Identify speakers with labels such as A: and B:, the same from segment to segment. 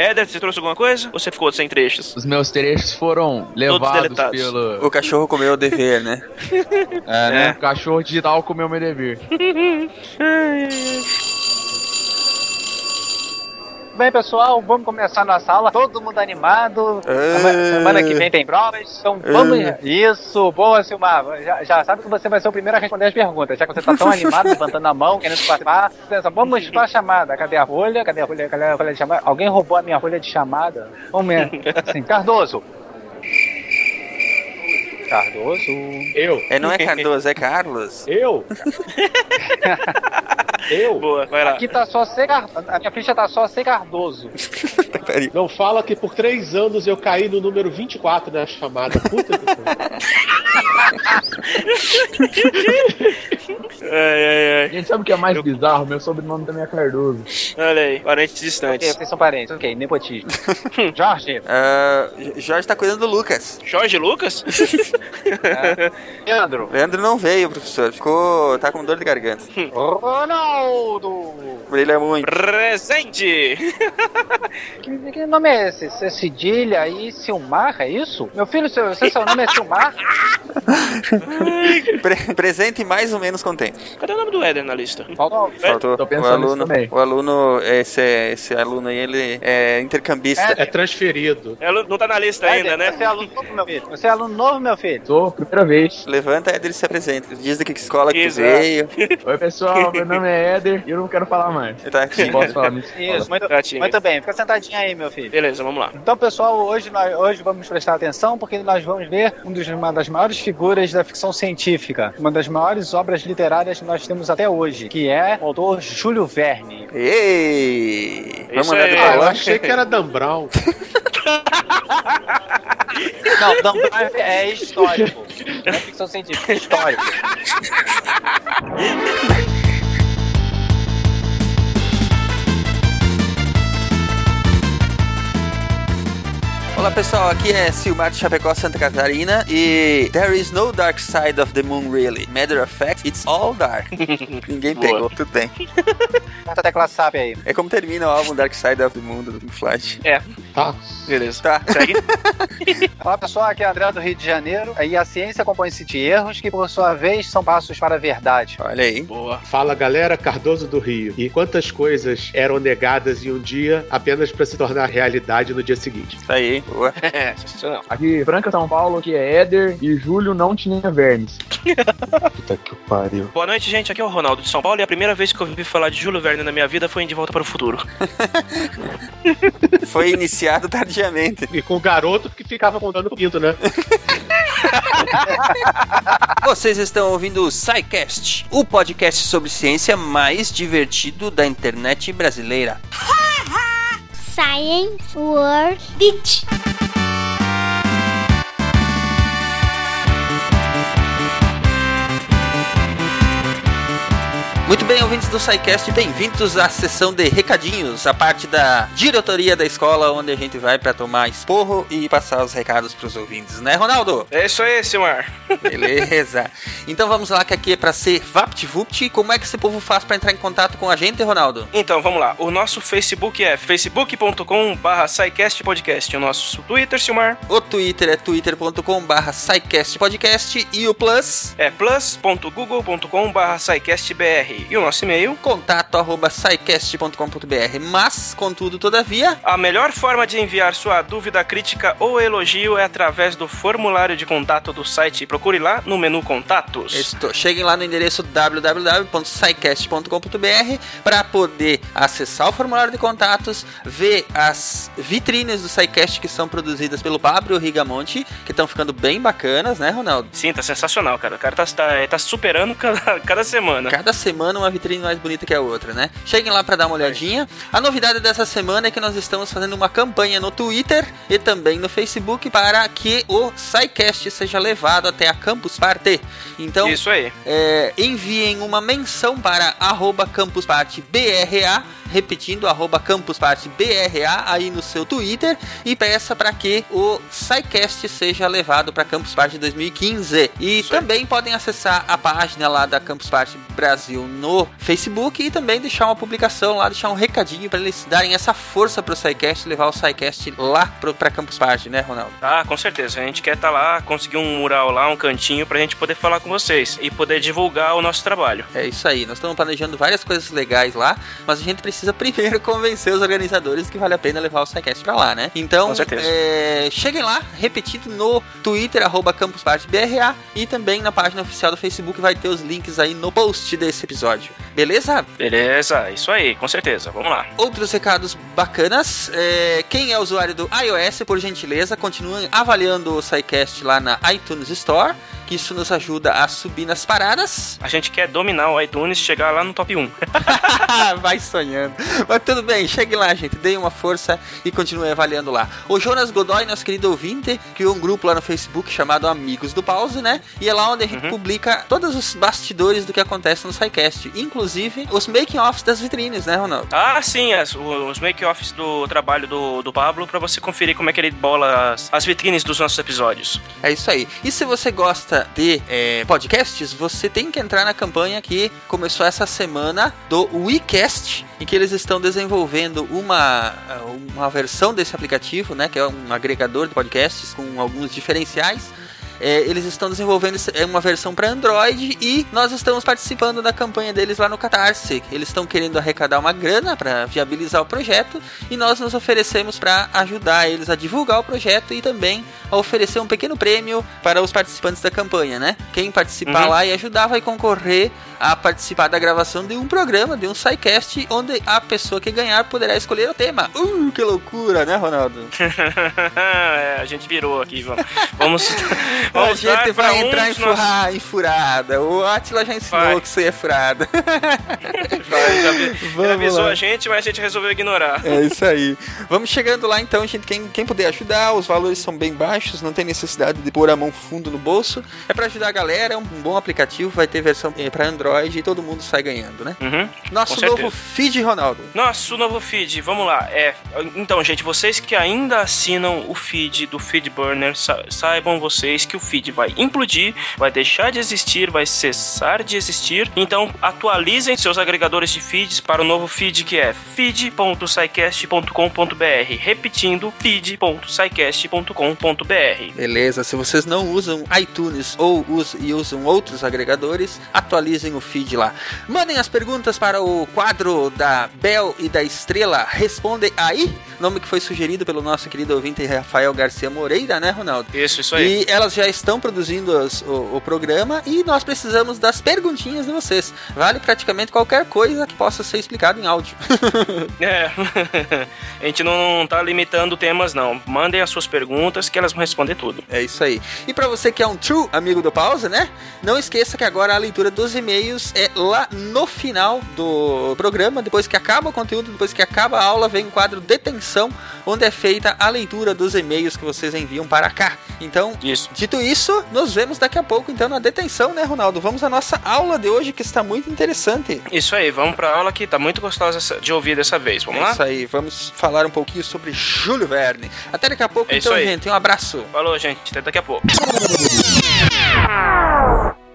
A: Éder, você trouxe alguma coisa? Ou você ficou sem trechos?
B: Os meus trechos foram levados pelo.
C: O cachorro comeu o dever, né?
B: É, né?
A: É.
B: O cachorro digital comeu meu dever.
D: Bem, pessoal, vamos começar nossa aula. Todo mundo animado. Sema- Semana que vem tem provas. Então vamos. Isso, boa, Silmar. Já, já sabe que você vai ser o primeiro a responder as perguntas. Já que você tá tão animado, levantando a mão, querendo participar. Vamos para a chamada. Cadê a folha? Cadê a folha? Cadê a folha de chamada? Alguém roubou a minha folha de chamada? Vamos ver. Assim, Cardoso. Cardoso.
E: Eu?
C: É, não é Cardoso, é Carlos.
E: Eu? Eu?
A: Boa, vai lá.
D: Aqui tá só C. Car- A minha ficha tá só C. Cardoso.
C: Peraí.
E: Não fala que por três anos eu caí no número 24 na chamada. Puta que pariu.
A: Ai, ai, ai.
B: Gente, sabe o que é mais bizarro? Meu sobrenome também é Cardoso.
A: Olha aí, parentes
D: Ok,
A: distantes.
D: vocês são parentes. Ok, nepotismo. Jorge.
C: Ah, Jorge tá cuidando do Lucas.
A: Jorge Lucas?
D: Leandro.
C: Leandro não veio, professor. Ficou. tá com dor de garganta.
D: Ronaldo.
C: Brilha muito.
A: Presente!
D: Que, nome é esse? Esse Cedilha aí, Silmar, é isso? Meu filho, seu, seu, seu nome é Silmar?
C: Pre- presente mais ou menos contente.
A: Cadê o nome do Éder na lista?
D: Faltou.
C: Faltou.
B: tô
C: o
B: pensando nisso
C: aluno,
B: também.
C: o aluno, esse, esse aluno aí, ele é intercambista.
E: É transferido.
A: Ela não tá na lista ainda, né?
D: Você é aluno novo, meu filho? Você é aluno novo, meu filho?
B: Sou, primeira vez.
C: Levanta, Éder, e se apresenta. Diz de que escola que
A: Exato.
C: veio.
B: Oi, pessoal, meu nome é Éder e eu não quero falar mais.
C: Tá aqui.
B: Não posso falar nisso.
D: Isso, muito,
A: Tá
D: muito bem. Fica sentadinho aí, meu filho.
A: Beleza, vamos lá.
D: Então, pessoal, hoje, nós, hoje vamos prestar atenção porque nós vamos ver um dos, uma das maiores figuras da ficção científica, uma das maiores obras literárias que nós temos até hoje, que é o autor Júlio Verne.
C: Ei! Vamos
A: aí.
E: Ah, eu achei que era Dan Brown.
D: Não, Dan Brown é histórico. Não é ficção científica, é histórico.
C: Olá pessoal, aqui é Silmar de Chapecó, Santa Catarina e There is no dark side of the moon really. Matter of fact, it's all dark. Ninguém
A: Boa.
C: pegou, tudo bem.
D: Essa tecla SAP aí.
C: É como termina o álbum Dark Side of the Moon do Pink Floyd.
A: É,
E: Tá.
A: beleza.
C: Tá.
A: Segue.
D: Olá pessoal, aqui é André do Rio de Janeiro. E a ciência compõe-se de erros que, por sua vez, são passos para a verdade.
C: Olha aí.
A: Boa.
E: Fala galera, Cardoso do Rio. E quantas coisas eram negadas em um dia apenas para se tornar realidade no dia seguinte?
C: Tá aí. Boa.
A: É, sensacional.
B: Aqui, Franca, São Paulo, aqui é Éder e Júlio não tinha vermes.
E: Puta que pariu.
A: Boa noite, gente. Aqui é o Ronaldo de São Paulo e a primeira vez que eu ouvi falar de Júlio Verne na minha vida foi em De Volta para o Futuro.
C: Foi iniciado tardiamente.
E: E com o garoto que ficava contando o pinto, né?
C: Vocês estão ouvindo o SciCast, o podcast sobre ciência mais divertido da internet brasileira.
F: Science World Beach.
C: Muito bem, ouvintes do SciCast, bem-vindos à sessão de recadinhos, a parte da diretoria da escola, onde a gente vai pra tomar esporro e passar os recados pros ouvintes, né, Ronaldo?
A: É isso aí, Silmar.
C: Beleza. Então vamos lá, que aqui é pra ser VaptVupt. Como é que esse povo faz pra entrar em contato com a gente, Ronaldo?
A: Então, vamos lá. O nosso Facebook é facebook.com barra Podcast. O nosso Twitter, Silmar,
C: O Twitter é twitter.com barra Podcast e o Plus,
A: é plus.google.com barra SciCastBR. E o nosso e-mail,
C: contato arroba scicast.com.br. Mas, contudo, todavia,
A: a melhor forma de enviar sua dúvida, crítica ou elogio é através do formulário de contato do site. Procure lá no menu Contatos.
C: Estou. Cheguem lá no endereço www.scicast.com.br para poder acessar o formulário de contatos, ver as vitrines do SciCast que são produzidas pelo Pablo Rigamonte, que estão ficando bem bacanas, né, Ronaldo?
A: Sim, tá sensacional, cara. O cara tá, tá, tá superando cada, cada semana.
C: Cada semana uma vitrine mais bonita que a outra, né? Cheguem lá para dar uma olhadinha. A novidade dessa semana é que nós estamos fazendo uma campanha no Twitter e também no Facebook para que o SciCast seja levado até a Campus Party. Então,
A: Isso aí.
C: é, enviem uma menção para arroba Campus Party BRA, repetindo, arroba Campus Party BRA aí no seu Twitter e peça para que o SciCast seja levado para Campus Party 2015. E
A: Isso
C: também podem acessar a página lá da Campus Party Brasil no Facebook e também deixar uma publicação lá, deixar um recadinho para eles darem essa força pro SciCast, levar o SciCast lá pro, pra Campus Party, né, Ronaldo?
A: Ah, com certeza. A gente quer estar tá lá, conseguir um mural lá, um cantinho pra gente poder falar com vocês e poder divulgar o nosso trabalho.
C: É isso aí. Nós estamos planejando várias coisas legais lá, mas a gente precisa primeiro convencer os organizadores que vale a pena levar o SciCast pra lá, né? Então, é, cheguem lá, repetido no Twitter, arroba CampusPartyBRA e também na página oficial do Facebook vai ter os links aí no post desse episódio. Beleza?
A: Beleza, isso aí, com certeza. Vamos lá.
C: Outros recados bacanas. é, quem é usuário do iOS, por gentileza, continuem avaliando o SciCast lá na iTunes Store, que isso nos ajuda a subir nas paradas.
A: A gente quer dominar o iTunes e chegar lá no top 1.
C: Vai sonhando. Mas tudo bem, chegue lá, gente. Deem uma força e continue avaliando lá. O Jonas Godoy, nosso querido ouvinte, criou um grupo lá no Facebook chamado Amigos do Pause, né? E é lá onde a gente publica todos os bastidores do que acontece no SciCast. Inclusive os making-offs das vitrines, né, Ronaldo?
A: Ah, sim, as- os make-offs do trabalho do, do Pablo pra você conferir como é que ele bola as, as vitrines dos nossos episódios.
C: É isso aí. E se você gosta de é, podcasts, você tem que entrar na campanha que começou essa semana do WeCast, em que eles estão desenvolvendo uma, uma versão desse aplicativo, né, que é um agregador de podcasts com alguns diferenciais. É, eles estão desenvolvendo é uma versão para Android e nós estamos participando da campanha deles lá no Catarse. Eles estão querendo arrecadar uma grana para viabilizar o projeto e nós nos oferecemos para ajudar eles a divulgar o projeto e também a oferecer um pequeno prêmio para os participantes da campanha, né? Quem participar
A: Uhum.
C: lá e ajudar vai concorrer a participar da gravação de um programa, de um SciCast, onde a pessoa que ganhar poderá escolher o tema. Uh, que loucura, né, Ronaldo?
A: é, a gente virou aqui, vamos. Vamos,
C: a gente vai entrar em, furra- em furada. O Atila já ensinou
A: Vai.
C: que isso aí é furada.
A: Vai, já, vi- ele avisou
C: lá.
A: a gente, mas a gente resolveu ignorar.
C: É isso aí. Vamos chegando lá então, gente. Quem, quem puder ajudar, os valores são bem baixos, não tem necessidade de pôr a mão fundo no bolso. É pra ajudar a galera, é um bom aplicativo, vai ter versão eh, pra Android e todo mundo sai ganhando, né?
A: Uhum.
C: Nosso
A: Com certeza.
C: novo feed, Ronaldo.
A: Nosso novo feed, vamos lá. É, então, gente, vocês que ainda assinam o feed do Feedburner, sa saibam vocês que o feed vai implodir, vai deixar de existir, vai cessar de existir. Então, atualizem seus agregadores de feeds para o novo feed que é feed.sicast.com.br. Repetindo, feed.sicast.com.br.
C: Beleza, se vocês não usam iTunes ou us- e usam outros agregadores, atualizem o feed lá. Mandem as perguntas para o quadro da Bel e da Estrela. Respondem aí, nome que foi sugerido pelo nosso querido ouvinte Rafael Garcia Moreira, né, Ronaldo?
A: Isso, isso aí.
C: E elas já estão produzindo o, o programa e nós precisamos das perguntinhas de vocês. Vale praticamente qualquer coisa que possa ser explicado em áudio.
A: É, a gente não tá limitando temas, não. Mandem as suas perguntas que elas vão responder tudo.
C: É isso aí. E pra você que é um true amigo do Pausa, né? Não esqueça que agora a leitura dos e-mails é lá no final do programa, depois que acaba o conteúdo, depois que acaba a aula, vem o quadro Detenção, onde é feita a leitura dos e-mails que vocês enviam para cá. Então,
A: Isso.
C: Dito isso, nos vemos daqui a pouco então na detenção, né, Ronaldo? Vamos à nossa aula de hoje que está muito interessante.
A: Isso aí, vamos pra aula que tá muito gostosa de ouvir dessa vez. Vamos
C: É
A: lá?
C: isso aí, vamos falar um pouquinho sobre Júlio Verne. Até daqui a pouco,
A: É isso
C: então,
A: aí.
C: gente. Um abraço.
A: Falou, gente. Até daqui a pouco.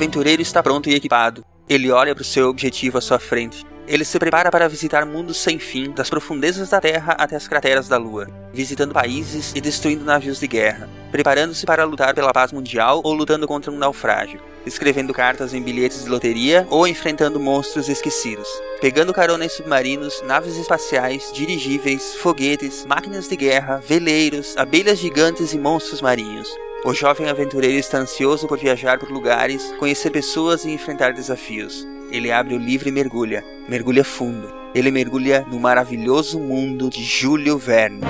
C: aventureiro está pronto e equipado. Ele olha para o seu objetivo à sua frente. Ele se prepara para visitar mundos sem fim, das profundezas da Terra até as crateras da Lua, visitando países e destruindo navios de guerra, preparando-se para lutar pela paz mundial ou lutando contra um naufrágio, escrevendo cartas em bilhetes de loteria ou enfrentando monstros esquecidos, pegando carona em submarinos, naves espaciais, dirigíveis, foguetes, máquinas de guerra, veleiros, abelhas gigantes e monstros marinhos. O jovem aventureiro está ansioso por viajar por lugares, conhecer pessoas e enfrentar desafios. Ele abre o livro e mergulha. Mergulha fundo. Ele mergulha no maravilhoso mundo de Júlio Verne.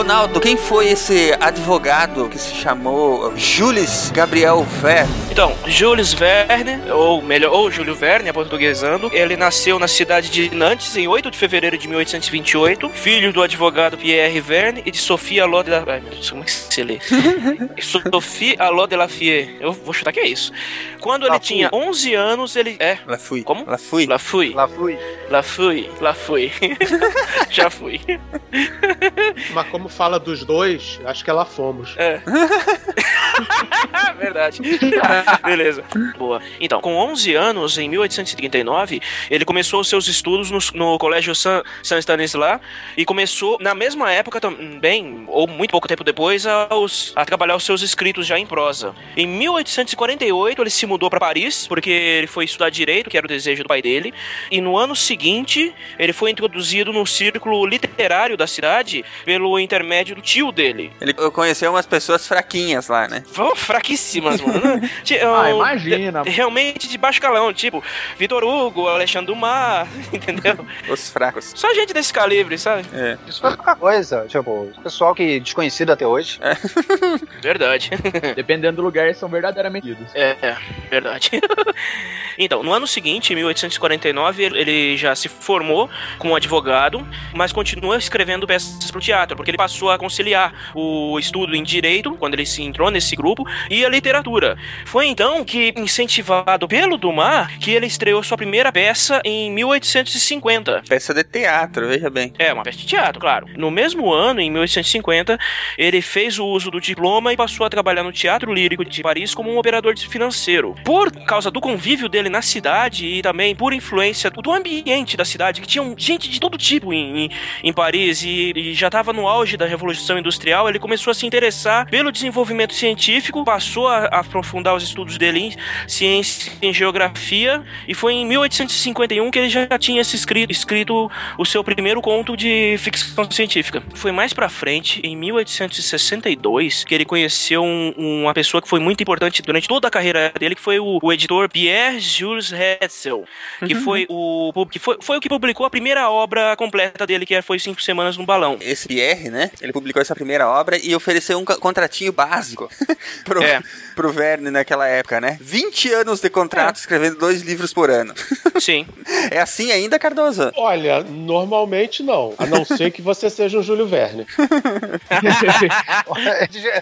C: Ronaldo, quem foi esse advogado que se chamou Jules Gabriel Verne?
A: Então, Jules Verne, ou melhor, ou Júlio Verne, aportuguesando, ele nasceu na cidade de Nantes em 8 de fevereiro de 1828, filho do advogado Pierre Verne e de Sofia de la... Ai, meu Deus, como é que se lê? Sophie Aló de. Eu vou chutar que é isso. Quando ele
G: La
A: tinha 11 anos, ele... É,
C: Lá fui.
A: Como?
C: Lá fui.
A: lá fui.
G: Lá fui.
A: Lá fui, lá fui. Já fui.
E: Mas como fala dos dois, acho que é lá fomos.
A: É. Verdade. Beleza. Boa. Então, com 11 anos, em 1839, ele começou os seus estudos no, no Colégio San, San Stanislas e começou, na mesma época também, ou muito pouco tempo depois, aos- a trabalhar os seus escritos já em prosa. Em 1848, ele se mudou para Paris, porque ele foi estudar direito, que era o desejo do pai dele, e no ano seguinte, ele foi introduzido no círculo literário da cidade pelo intermédio do tio dele.
C: Ele conheceu umas pessoas fraquinhas lá, né?
A: Vão fraquíssimas, mano. né?
B: Ah, imagina.
A: de- realmente de baixo calão, tipo Vitor Hugo, Alexandre Dumas, entendeu?
C: Os fracos.
A: Só gente desse calibre, sabe?
C: É.
G: Isso foi pouca coisa. Tipo, pessoal que é desconhecido até hoje.
A: Verdade.
B: Dependendo do lugar, são verdadeiramente idos.
A: É, é, verdade. então, no ano seguinte, em 1849, ele- ele já se formou como advogado, mas continua escrevendo peças pro teatro, porque ele passou a conciliar o estudo em direito, quando ele se entrou nesse grupo, e a literatura. Foi então que, incentivado pelo Dumas, que ele estreou sua primeira peça em 1850.
C: Peça de teatro, veja bem.
A: É, uma peça de teatro, claro. No mesmo ano, em 1850, ele fez o uso do diploma e passou a trabalhar no Teatro Lírico de Paris como um operador financeiro. Por causa do convívio dele na cidade e também por influência do ambiente da cidade, que tinha gente de todo tipo em, em, em Paris e, e já estava no auge da Revolução Industrial, ele começou a se interessar pelo desenvolvimento científico, passou a, aprofundar os estudos dele em ciência em geografia e foi em 1851 que ele já tinha se escrito, escrito o seu primeiro conto de ficção científica. Foi mais pra frente, em 1862, que ele conheceu um- uma pessoa que foi muito importante durante toda a carreira dele, que foi o, o editor Pierre Jules Hetzel, que foi o que foi, foi o que publicou a primeira obra completa dele, que foi Cinco Semanas no Balão.
C: Esse Pierre, né? Ele publicou essa primeira obra e ofereceu um contratinho básico pro,
A: É.
C: pro Verne naquela época, né? 20 anos de contrato escrevendo dois livros por ano.
A: Sim.
C: É assim ainda, Cardoso?
E: Olha, normalmente não. A não ser que você seja um Júlio Verne.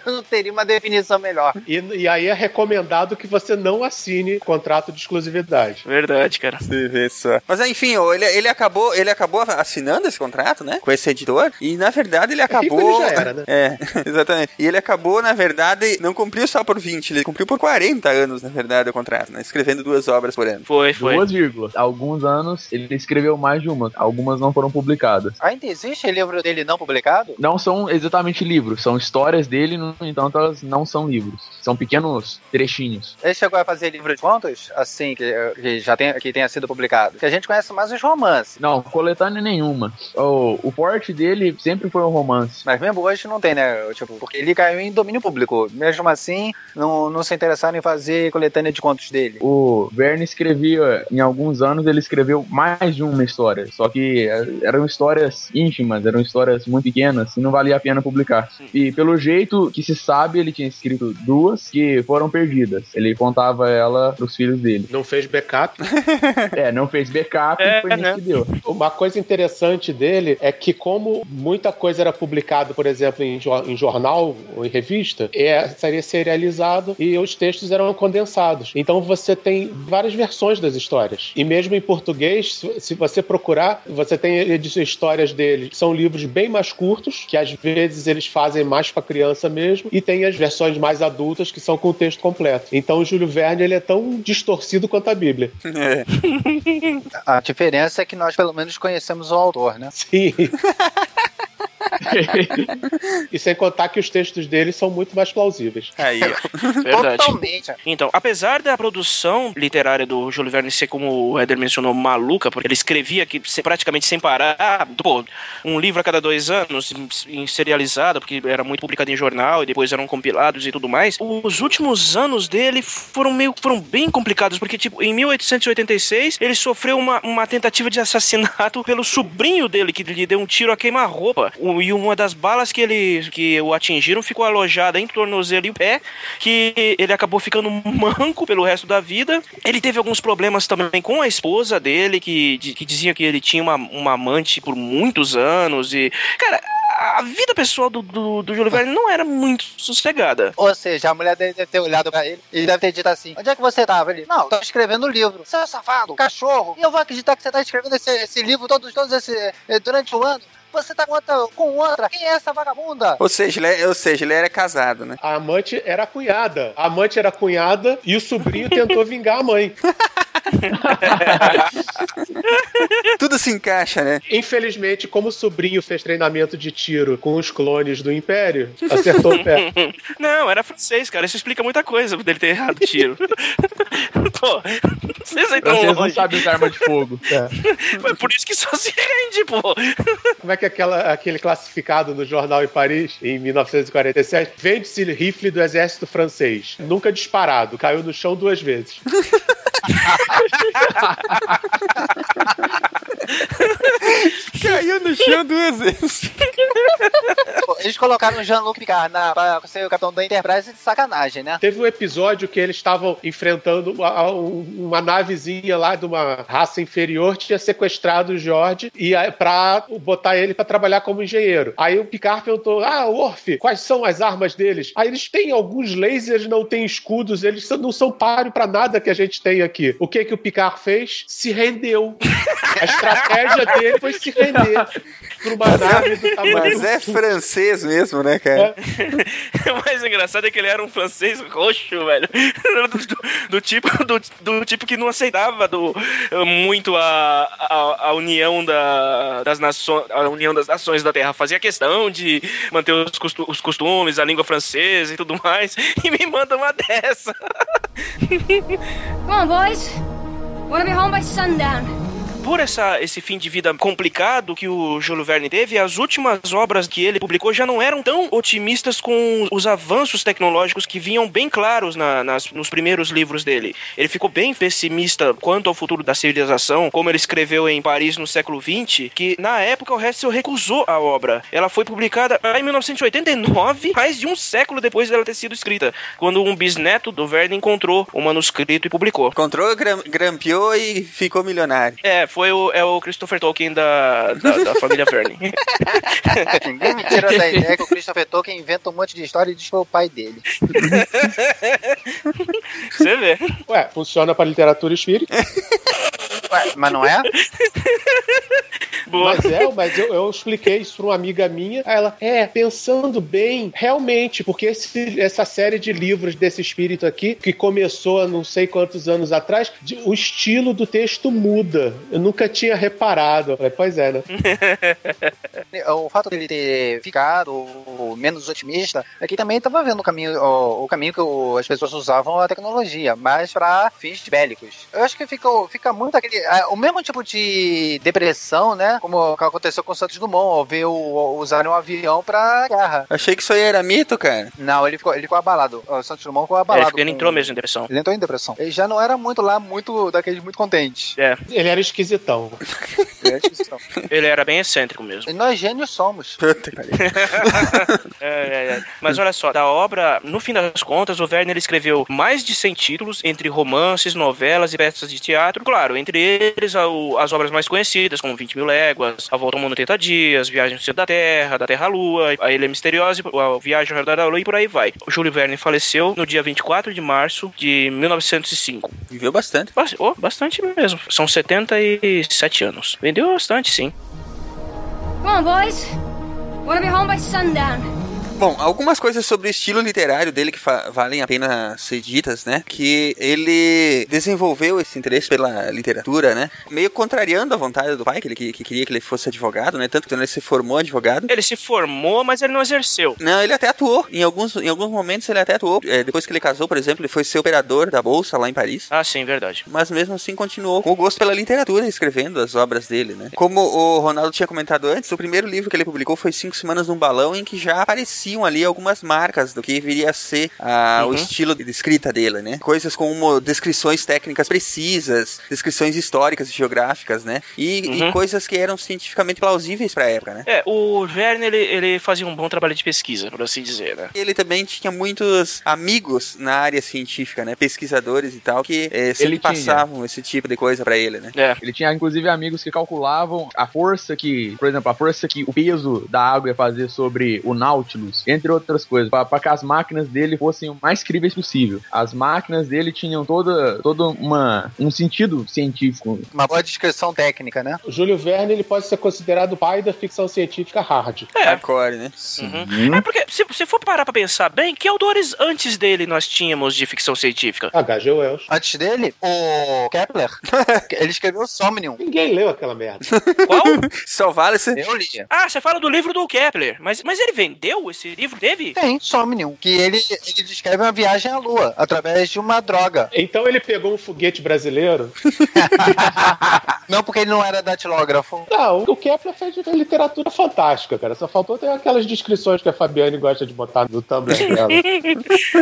G: Eu não teria uma definição melhor.
E: E, e aí é recomendado que você não assine contrato de exclusividade.
A: Verdade, cara.
C: Você vê só. Mas enfim, ele, ele, acabou, ele acabou assinando esse contrato, né? Com esse editor. E na verdade ele acabou.
E: rico ele já era, né?
C: É, exatamente. E ele acabou, na verdade, não cumpriu só por 20, ele cumpriu por 40 anos, na verdade, o contrato, né? Escrevendo duas obras por ano.
A: Foi, foi.
B: Duas vírgulas. Alguns anos ele escreveu mais de uma. Algumas não foram publicadas.
G: Ainda existe livro dele não publicado?
B: Não são exatamente livros, são histórias dele, no entanto elas não são livros. São pequenos trechinhos.
G: Ele chegou a fazer livro de contos, assim, que, que já tem, que tenha sido publicado. Que a gente conhece mais os romances.
B: Não, coletânea nenhuma. O, o forte dele sempre foi o romance.
G: Mas mesmo hoje não tem, né? Tipo, porque ele caiu em domínio público. Mesmo assim, não, não se interessaram em fazer coletânea de contos dele.
B: O Verne escrevia, em alguns anos, ele escreveu mais de uma história. Só que eh, eram histórias íntimas, eram histórias muito pequenas e não valia a pena publicar. E pelo jeito que se sabe, ele tinha escrito duas que foram perdidas. Ele contava ela pros filhos dele.
E: Não fez backup.
B: É, não fez backup
A: É,
B: e foi
A: né?
B: que deu.
E: Uma coisa interessante dele é que, como muita coisa era publicada, por exemplo, em, em jornal ou em revista, é, seria serializado e os textos eram condensados. Então você tem várias versões das histórias. E mesmo em português, se- você procurar, você tem histórias dele que são livros bem mais curtos, que às vezes eles fazem mais para criança mesmo, e tem as versões mais adultas que são com o texto completo. Então o Júlio Verne ele é tão distorcido quanto a Bíblia.
C: É.
G: A diferença é que nós, pelo menos, conhecemos o autor, né?
E: Sim. e sem contar que os textos dele são muito mais plausíveis.
C: Aí, ó.
A: Verdade.
G: Totalmente.
A: Então, apesar da produção literária do Júlio Verne ser, como o Éder mencionou, maluca, porque ele escrevia que praticamente sem parar, pô, um livro a cada dois anos, serializado, porque era muito publicado em jornal e depois eram compilados e tudo mais, os últimos anos dele foram meio foram bem complicados, porque, tipo, em 1886 ele sofreu uma, uma tentativa de assassinato pelo sobrinho dele, que lhe deu um tiro a queima-roupa. O- E uma das balas que ele que o atingiram ficou alojada o tornozelo e pé, que ele acabou ficando manco pelo resto da vida. Ele teve alguns problemas também com a esposa dele, que, que dizia que ele tinha uma, uma amante por muitos anos. E, cara, a vida pessoal do, do, do Júlio Verne não era muito sossegada.
D: Ou seja, a mulher dele deve ter olhado pra ele e deve ter dito assim: Onde é que você tava? Ele, não, tô escrevendo um livro. Seu safado, cachorro. E eu vou acreditar que você tá escrevendo esse, esse livro todos, todos esse, eh, durante o ano. Você tá com outra, com outra. Quem é essa vagabunda?
C: Ou seja, ele, ou seja, ele era casado, né?
E: A amante era a cunhada. A amante era a cunhada e o sobrinho tentou vingar a mãe.
C: Tudo se encaixa, né?
E: Infelizmente, como o sobrinho fez treinamento de tiro com os clones do Império, acertou o pé.
A: Não, era francês, cara. Isso explica muita coisa dele ter errado o tiro. pô, vocês aí tão
B: não
A: longe.
B: sabe usar arma de fogo.
A: Mas por isso que só se rende, pô.
E: Como é que é aquela, aquele classificado no jornal em Paris, em 1947? Vende-se rifle do exército francês. Nunca disparado, caiu no chão duas vezes.
C: Caiu no chão duas vezes.
D: Eles colocaram o Jean-Luc Picard na, pra ser o capitão da Enterprise de sacanagem, né?
E: Teve um episódio que eles estavam enfrentando uma, uma navezinha lá de uma raça inferior, tinha sequestrado o George e aí, pra botar ele pra trabalhar como engenheiro. Aí o Picard perguntou: Ah, Worf, quais são as armas deles? Aí eles têm alguns lasers, não têm escudos, eles não são páreo pra nada que a gente tem aqui. O que que o Picard fez? Se rendeu. A estratégia dele foi se render pra uma nave do tamanho
C: Mas é francês mesmo, né, cara?
A: O mais engraçado é que ele era um francês roxo, velho. Do, do- do tipo, do, do tipo que não aceitava do, muito a, a, a união da, das nações, a união das nações da Terra. Fazia questão de manter os, costu- os costumes, a língua francesa e tudo mais. E me manda uma dessa.
H: Come on, boys. Wanna be home by sundown.
A: Por essa, esse fim de vida complicado que o Júlio Verne teve, as últimas obras que ele publicou já não eram tão otimistas com os avanços tecnológicos que vinham bem claros na- nas- nos primeiros livros dele. Ele ficou bem pessimista quanto ao futuro da civilização, como ele escreveu em Paris no século XX, que na época o Hessel recusou a obra. Ela foi publicada em 1989, mais de um século depois dela ter sido escrita, quando um bisneto do Verne encontrou o manuscrito e publicou.
C: Encontrou, gram, grampeou e ficou milionário.
A: É, foi o, é o Christopher Tolkien da, da, da família Verne.
D: Ninguém me tira da ideia que o Christopher Tolkien inventa um monte de história e diz que foi o pai dele.
A: Você vê.
E: Ué, funciona pra literatura espírita.
D: Ué, mas não é?
A: Boa.
E: Mas é, mas eu, eu expliquei isso pra uma amiga minha. Aí ela, é, pensando bem, realmente, porque esse- essa série de livros desse espírito aqui, que começou há não sei quantos anos atrás, de- o estilo do texto muda. Eu nunca tinha reparado. Eu falei, pois é, né?
D: O fato dele ter ficado menos otimista é que também estava vendo o caminho, o, o caminho que o- as pessoas usavam a tecnologia, mas para fins bélicos. Eu acho que fica, fica muito aquele. O mesmo tipo de depressão, né? Como aconteceu com o Santos Dumont, ao ver o, usarem um avião pra guerra.
C: Achei que isso aí era mito, cara.
D: Não, ele ficou, ele ficou abalado. O Santos Dumont ficou
A: É,
D: abalado.
A: ele
D: com-
A: entrou mesmo em depressão.
D: Ele entrou em depressão. Ele já não era muito lá, muito daqueles muito contentes.
A: É,
E: Ele era esquisitão.
D: Ele era esquisitão.
A: ele era bem excêntrico mesmo.
D: E nós gênios somos.
C: Puta que pariu.
A: É, é, é. Mas olha só, da obra, no fim das contas, o Werner ele escreveu mais de 100 títulos, entre romances, novelas e peças de teatro. Claro, entre eles a- o- as obras mais conhecidas, como 20 mil léguas, A Volta ao Mundo em 80 Dias, Viagem ao Centro da Terra, Da Terra à Lua, A Ilha Misteriosa, A Viagem ao Redor da Lua e por aí vai. O Júlio Verne faleceu no dia 24 de março de 1905.
C: Viveu bastante.
A: Bas- oh, bastante mesmo. São 77 anos. Vendeu bastante, sim.
H: Come on, boys. Wanna be home by sundown.
C: Bom, algumas coisas sobre o estilo literário dele que valem a pena ser ditas, né? Que ele desenvolveu esse interesse pela literatura, né? Meio contrariando a vontade do pai, que ele que, que queria que ele fosse advogado, né? Tanto que ele se formou advogado.
A: Ele se formou, mas ele não exerceu.
C: Não, ele até atuou. Em alguns, em alguns momentos ele até atuou. É, depois que ele casou, por exemplo, ele foi ser operador da bolsa lá em Paris.
A: Ah, sim, verdade.
C: Mas mesmo assim continuou com o gosto pela literatura, escrevendo as obras dele, né? Como o Ronaldo tinha comentado antes, o primeiro livro que ele publicou foi Cinco Semanas num Balão, em que já aparecia estabeleciam ali algumas marcas do que viria a ser ah,
A: Uhum.
C: o estilo de escrita dele, né? Coisas como descrições técnicas precisas, descrições históricas e geográficas, né? E, e
A: Uhum.
C: coisas que eram cientificamente plausíveis para a época, né?
A: É, o Verne, ele, ele fazia um bom trabalho de pesquisa, por assim dizer, né?
C: Ele também tinha muitos amigos na área científica, né? Pesquisadores e tal, que eh, sempre
B: Ele tinha.
C: passavam esse tipo de coisa para ele, né?
A: É.
B: Ele tinha, inclusive, amigos que calculavam a força que, por exemplo, a força que o peso da água ia fazer sobre o Nautilus, entre outras coisas, para que as máquinas dele fossem o mais críveis possível. As máquinas dele tinham toda, toda uma, um sentido científico.
D: Uma boa descrição técnica, né?
E: O Júlio Verne ele pode ser considerado o pai da ficção científica hard.
A: É.
C: Hardcore, né?
A: Uhum. É porque, se você for parar pra pensar bem, que autores antes dele nós tínhamos de ficção científica?
E: H.G. Wells.
D: Antes dele, o Kepler, ele escreveu Somnium.
E: Ninguém leu aquela merda.
A: Qual?
C: Só vale se...
D: Eu li.
A: Ah, você fala do livro do Kepler. Mas, mas ele vendeu esse livro? Teve?
D: Tem, Somnium, que ele, ele descreve uma viagem à Lua através de uma droga.
E: Então ele pegou um foguete brasileiro.
D: Não porque ele não era datilógrafo.
E: Não, o Kepler fez literatura fantástica, cara. Só faltou ter aquelas descrições que a Fabiane gosta de botar no Tumblr dela.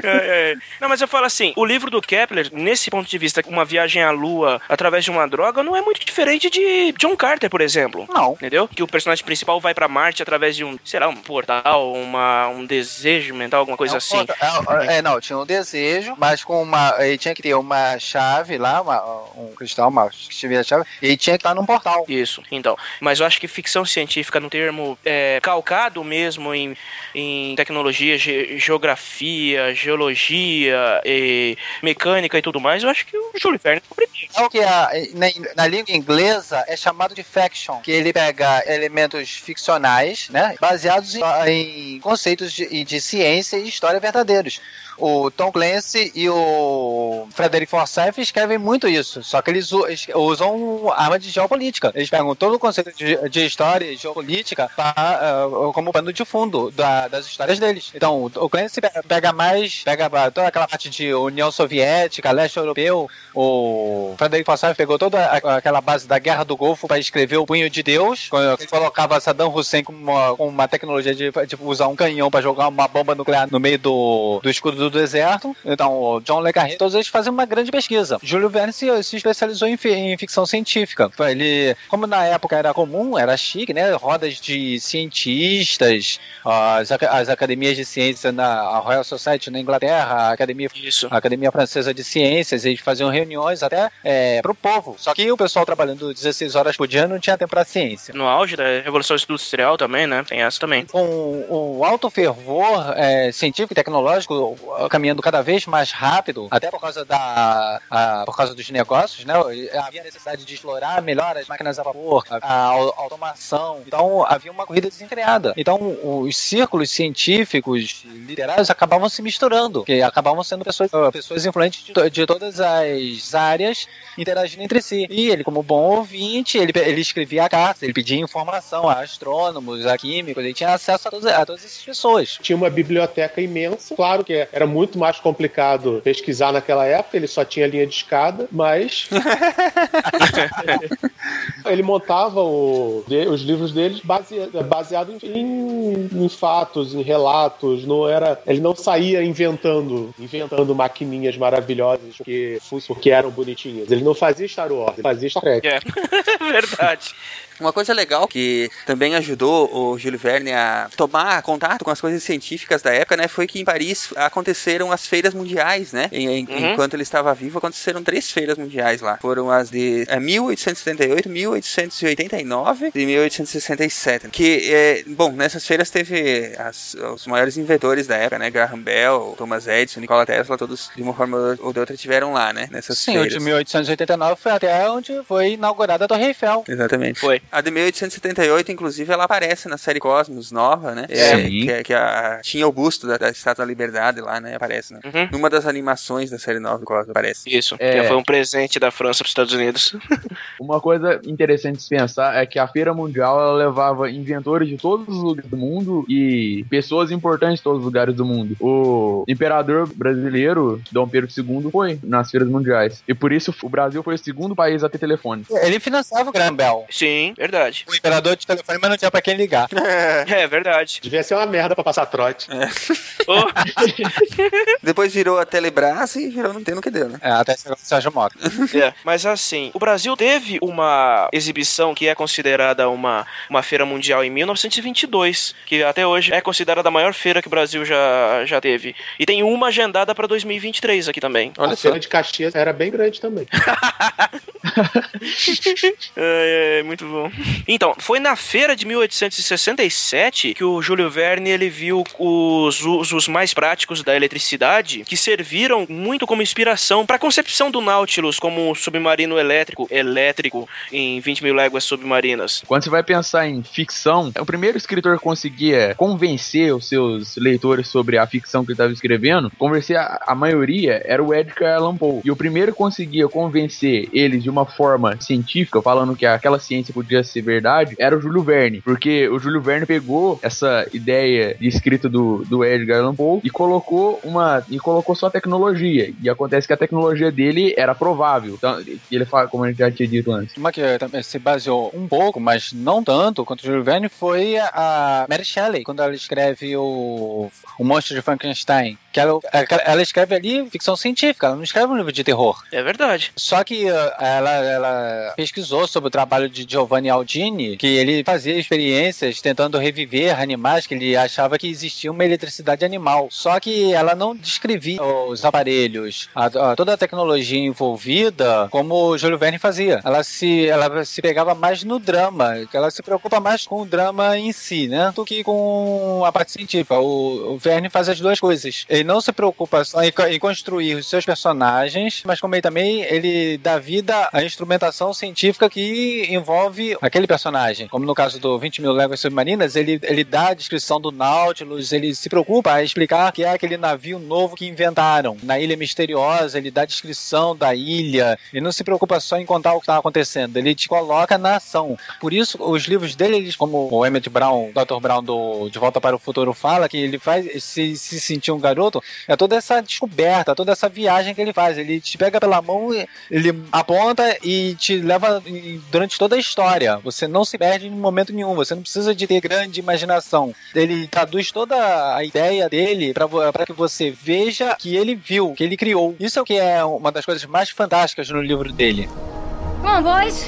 A: É, é. Não, mas eu falo assim, o livro do Kepler, nesse ponto de vista, uma viagem à Lua através de uma droga, não é muito diferente de John Carter, por exemplo.
D: Não.
A: Entendeu? Que o personagem principal vai pra Marte através de um, sei lá, um portal, uma, um desejo mental, alguma coisa
D: Não,
A: assim.
D: É, é, não, tinha um desejo, mas com uma. Ele tinha que ter uma chave lá, uma- um cristal, uma que tivesse a chave, e ele tinha que estar num portal.
A: Isso, então. Mas eu acho que ficção científica, no termo é, calcado mesmo em, em tecnologia, ge- geografia, geologia, e mecânica e tudo mais, eu acho que o Júlio Verne foi o primeiro.
D: É o que a- na, na língua inglesa é chamado de faction, que ele pega elementos ficcionais, né, baseados em, em conceitos de, de ciência e história verdadeiros. O Tom Clancy e o Frederick Forsyth escrevem muito isso, só que eles usam arma de geopolítica. Eles pegam todo o conceito de, de história e geopolítica pra, ah, como pano de fundo da- das histórias deles. Então, o- Clancy pe- pega mais, pega toda aquela parte de União Soviética, leste europeu, o Frederick Forsyth pegou toda aquela base da Guerra do Golfo para escrever o Punho de Deus, colocava Saddam Hussein com uma, com uma tecnologia de tipo, usar um canhão para jogar uma bomba nuclear no meio do, do escudo do deserto. Então, o John Le Carré, todos eles fazem uma grande pesquisa. Júlio Verne se, se especializou em, em ficção científica. Ele, como na época era comum, era chique, né? Rodas de cientistas, as, as academias de ciência na a Royal Society na Inglaterra, a Academia
A: Isso.
D: a Academia Francesa de Ciências, eles faziam reuniões até é, pro povo. Só que o pessoal trabalhando 16 horas por dia não tinha tempo pra ciência.
A: No auge da Revolução Industrial também, né? Tem essa também.
D: Com o alto fervor é, científico e tecnológico caminhando cada vez mais rápido, até por causa da a- por causa dos negócios, né? Havia necessidade de explorar melhor as máquinas a vapor, a, a au- automação. Então havia uma corrida desenfreada. Então os círculos científicos literários acabavam se misturando, que acabavam sendo pessoas, uh, pessoas influentes de, de todas as áreas interagindo entre si. E ele, como bom ouvinte, ele, ele escrevia cartas, ele pedia informação a astrônomos, a químicos, ele tinha acesso a, todos, a todas essas pessoas.
E: Tinha uma biblioteca imensa. Claro que era muito mais complicado pesquisar naquela época, ele só tinha linha de escada, mas. ele montava o- os livros deles base- baseado em, em- fatos, em relatos. Não era, ele não saía inventando, inventando maquininhas maravilhosas porque, porque eram bonitinhas. Ele não fazia Star Wars, ele fazia Star Trek.
A: É, verdade.
C: Uma coisa legal que também ajudou o Júlio Verne a tomar contato com as coisas científicas da época, né, foi que em Paris aconteceram as feiras mundiais, né? Em-
A: Uhum.
C: Enquanto ele estava vivo, aconteceram três feiras mundiais lá. Foram as de é, 1878, 1889 e 1867. Que, é, bom, nessas feiras teve as- os maiores inventores da época, né? Graham Bell, Thomas Edison, Nikola Tesla, todos de uma forma ou de outra tiveram lá, né? Nessas
D: Sim, o
C: feiras.
D: de 1889 foi até onde foi inaugurada a Torre Eiffel.
C: Exatamente.
A: Foi.
C: A de 1878, inclusive, ela aparece na série Cosmos nova, né?
B: É.
C: É, que, é- que a- tinha o busto da, da Estátua da Liberdade lá, né? Aparece, né?
A: Uhum.
C: Numa das animações da série nova do Cosmos aparece.
A: Isso,
B: É.
A: que foi um presente da França para os Estados Unidos.
B: Uma coisa interessante de pensar é que a Feira Mundial ela levava inventores de todos os lugares do mundo e pessoas importantes de todos os lugares do mundo. O imperador brasileiro, Dom Pedro II, foi nas feiras mundiais. E por isso o Brasil foi o segundo país a ter telefone.
C: Ele financiava o Graham Bell.
A: Sim, verdade.
C: O imperador de telefone, mas não tinha pra quem ligar.
A: É, verdade.
E: Devia ser uma merda pra passar trote.
A: Oh,
C: Depois virou a Telebrás e virou não tem no que deu, né?
D: É, até esse negócio do Sérgio Mota.
A: é. Mas assim, o Brasil teve uma exibição que é considerada uma, uma feira mundial em 1922, que até hoje é considerada a maior feira que o Brasil já, já teve. E tem uma agendada pra 2023 aqui também.
C: Olha
E: a
C: só.
E: feira de Caxias era bem grande também.
A: É, é, muito bom. Então, foi na feira de 1867 que o Júlio Verne ele viu os usos mais práticos da eletricidade que serviram muito como inspiração para a concepção do Nautilus como submarino elétrico elétrico em 20 mil léguas submarinas.
B: Quando você vai pensar em ficção, o primeiro escritor que conseguia convencer os seus leitores sobre a ficção que ele estava escrevendo, convencer a, a maioria era o Edgar Allan Poe. E o primeiro que conseguia convencer eles de uma forma científica, falando que aquela ciência podia ser verdade, era o Júlio Verne. Porque o Júlio Verne pegou essa ideia de escrita do, do Edgar Allan Poe e colocou uma e colocou só tecnologia. E acontece que a tecnologia dele era provável. Então, ele fala, como a gente já tinha dito antes.
D: Uma que também se baseou um pouco, mas não tanto quanto o Júlio Verne, foi a Mary Shelley, quando ela escreve o, o Monstro de Frankenstein. Que ela, ela escreve ali ficção científica, ela não escreve um livro de terror.
A: É verdade.
D: Só que uh, ela, ela pesquisou sobre o trabalho de Giovanni Aldini, que ele fazia experiências tentando reviver animais que ele achava que existia uma eletricidade animal. Só que ela não descrevia os aparelhos, a, a, toda a tecnologia envolvida, como o Júlio Verne fazia. Ela se, ela se pegava mais no drama, ela se preocupa mais com o drama em si, né? Do que com a parte científica. O, o Verne faz as duas coisas. Ele não se preocupa só em, em construir os seus personagens, mas como ele também ele dá vida à instrumentação científica que envolve aquele personagem. Como no caso do 20 mil léguas submarinas, ele, ele dá a descrição do Nautilus, ele se preocupa a explicar que é aquele navio novo que inventaram. Na Ilha Misteriosa, ele dá a descrição da ilha. Ele não se preocupa só em contar o que está acontecendo, ele te coloca na ação. Por isso, os livros dele, eles, como o Emmett Brown, Dr. Brown do De Volta para o Futuro fala, que ele faz se, se sentir um garoto, é toda essa descoberta, toda essa viagem que ele faz. Ele te pega pela mão, ele aponta e te leva durante toda a história. Você não se perde em momento nenhum, você não precisa de ter grande imaginação. Ele traduz toda a ideia dele para que você veja que ele viu, que ele criou. Isso é o que é uma das coisas mais fantásticas no livro dele.
H: Come on, boys.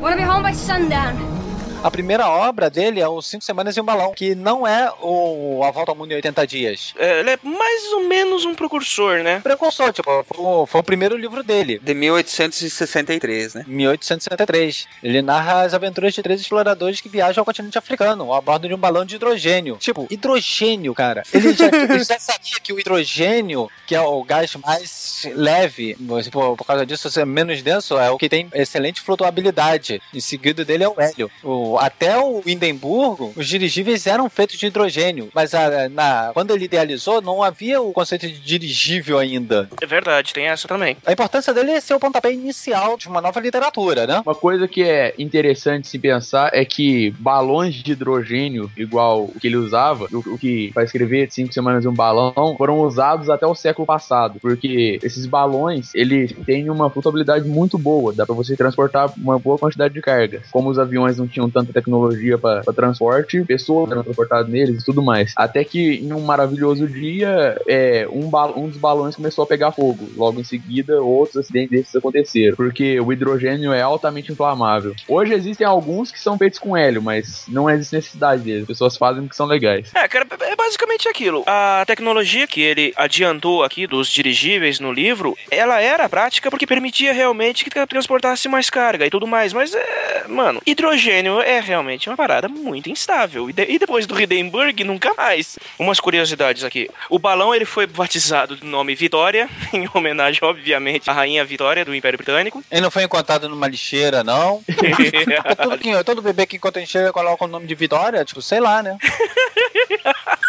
H: Wanna be home by sundown.
D: A primeira obra dele é o Cinco Semanas em um Balão, que não é o A Volta ao Mundo em 80 Dias.
A: É, ele é mais ou menos um precursor, né?
D: Precursor, tipo, foi, o- foi o primeiro livro dele.
C: De 1863, né?
D: 1873. Ele narra as aventuras de três exploradores que viajam ao continente africano, a bordo de um balão de hidrogênio. Tipo, hidrogênio, cara. Ele já, ele já sabia que o hidrogênio, que é o gás mais leve, por, por causa disso ser menos denso, é o que tem excelente flutuabilidade. Em seguida dele é o hélio. O- até o Hindenburgo, os dirigíveis eram feitos de hidrogênio, mas a- na, quando ele idealizou, não havia o conceito de dirigível ainda.
A: É verdade, tem essa também.
D: A importância dele é ser o pontapé inicial de uma nova literatura, né?
B: Uma coisa que é interessante se pensar é que balões de hidrogênio, igual o que ele usava, o, o que vai escrever cinco semanas em um balão, foram usados até o século passado, porque esses balões, eles têm uma flutuabilidade muito boa, dá pra você transportar uma boa quantidade de cargas. Como os aviões não tinham tanta tecnologia para transporte, pessoas eram transportadas neles e tudo mais. Até que em um maravilhoso dia, é, um, um dos balões começou a pegar fogo. Logo em seguida, outros acidentes desses aconteceram, porque o hidrogênio é altamente inflamável. Hoje existem alguns que são feitos com hélio, mas não existe necessidade deles. As pessoas fazem porque são legais.
A: É, cara, é basicamente aquilo. A tecnologia que ele adiantou aqui dos dirigíveis no livro, ela era prática porque permitia realmente que tra- transportasse mais carga e tudo mais. Mas, é, mano, hidrogênio é realmente uma parada muito instável. E, de- e depois do Hindenburg, nunca mais. Umas curiosidades aqui. O balão, ele foi batizado do nome Vitória, em homenagem, obviamente, à rainha Vitória do Império Britânico.
D: Ele não foi encontrado numa lixeira, não. todo, todo bebê que encontra em lixeira coloca o nome de Vitória, tipo, sei lá, né?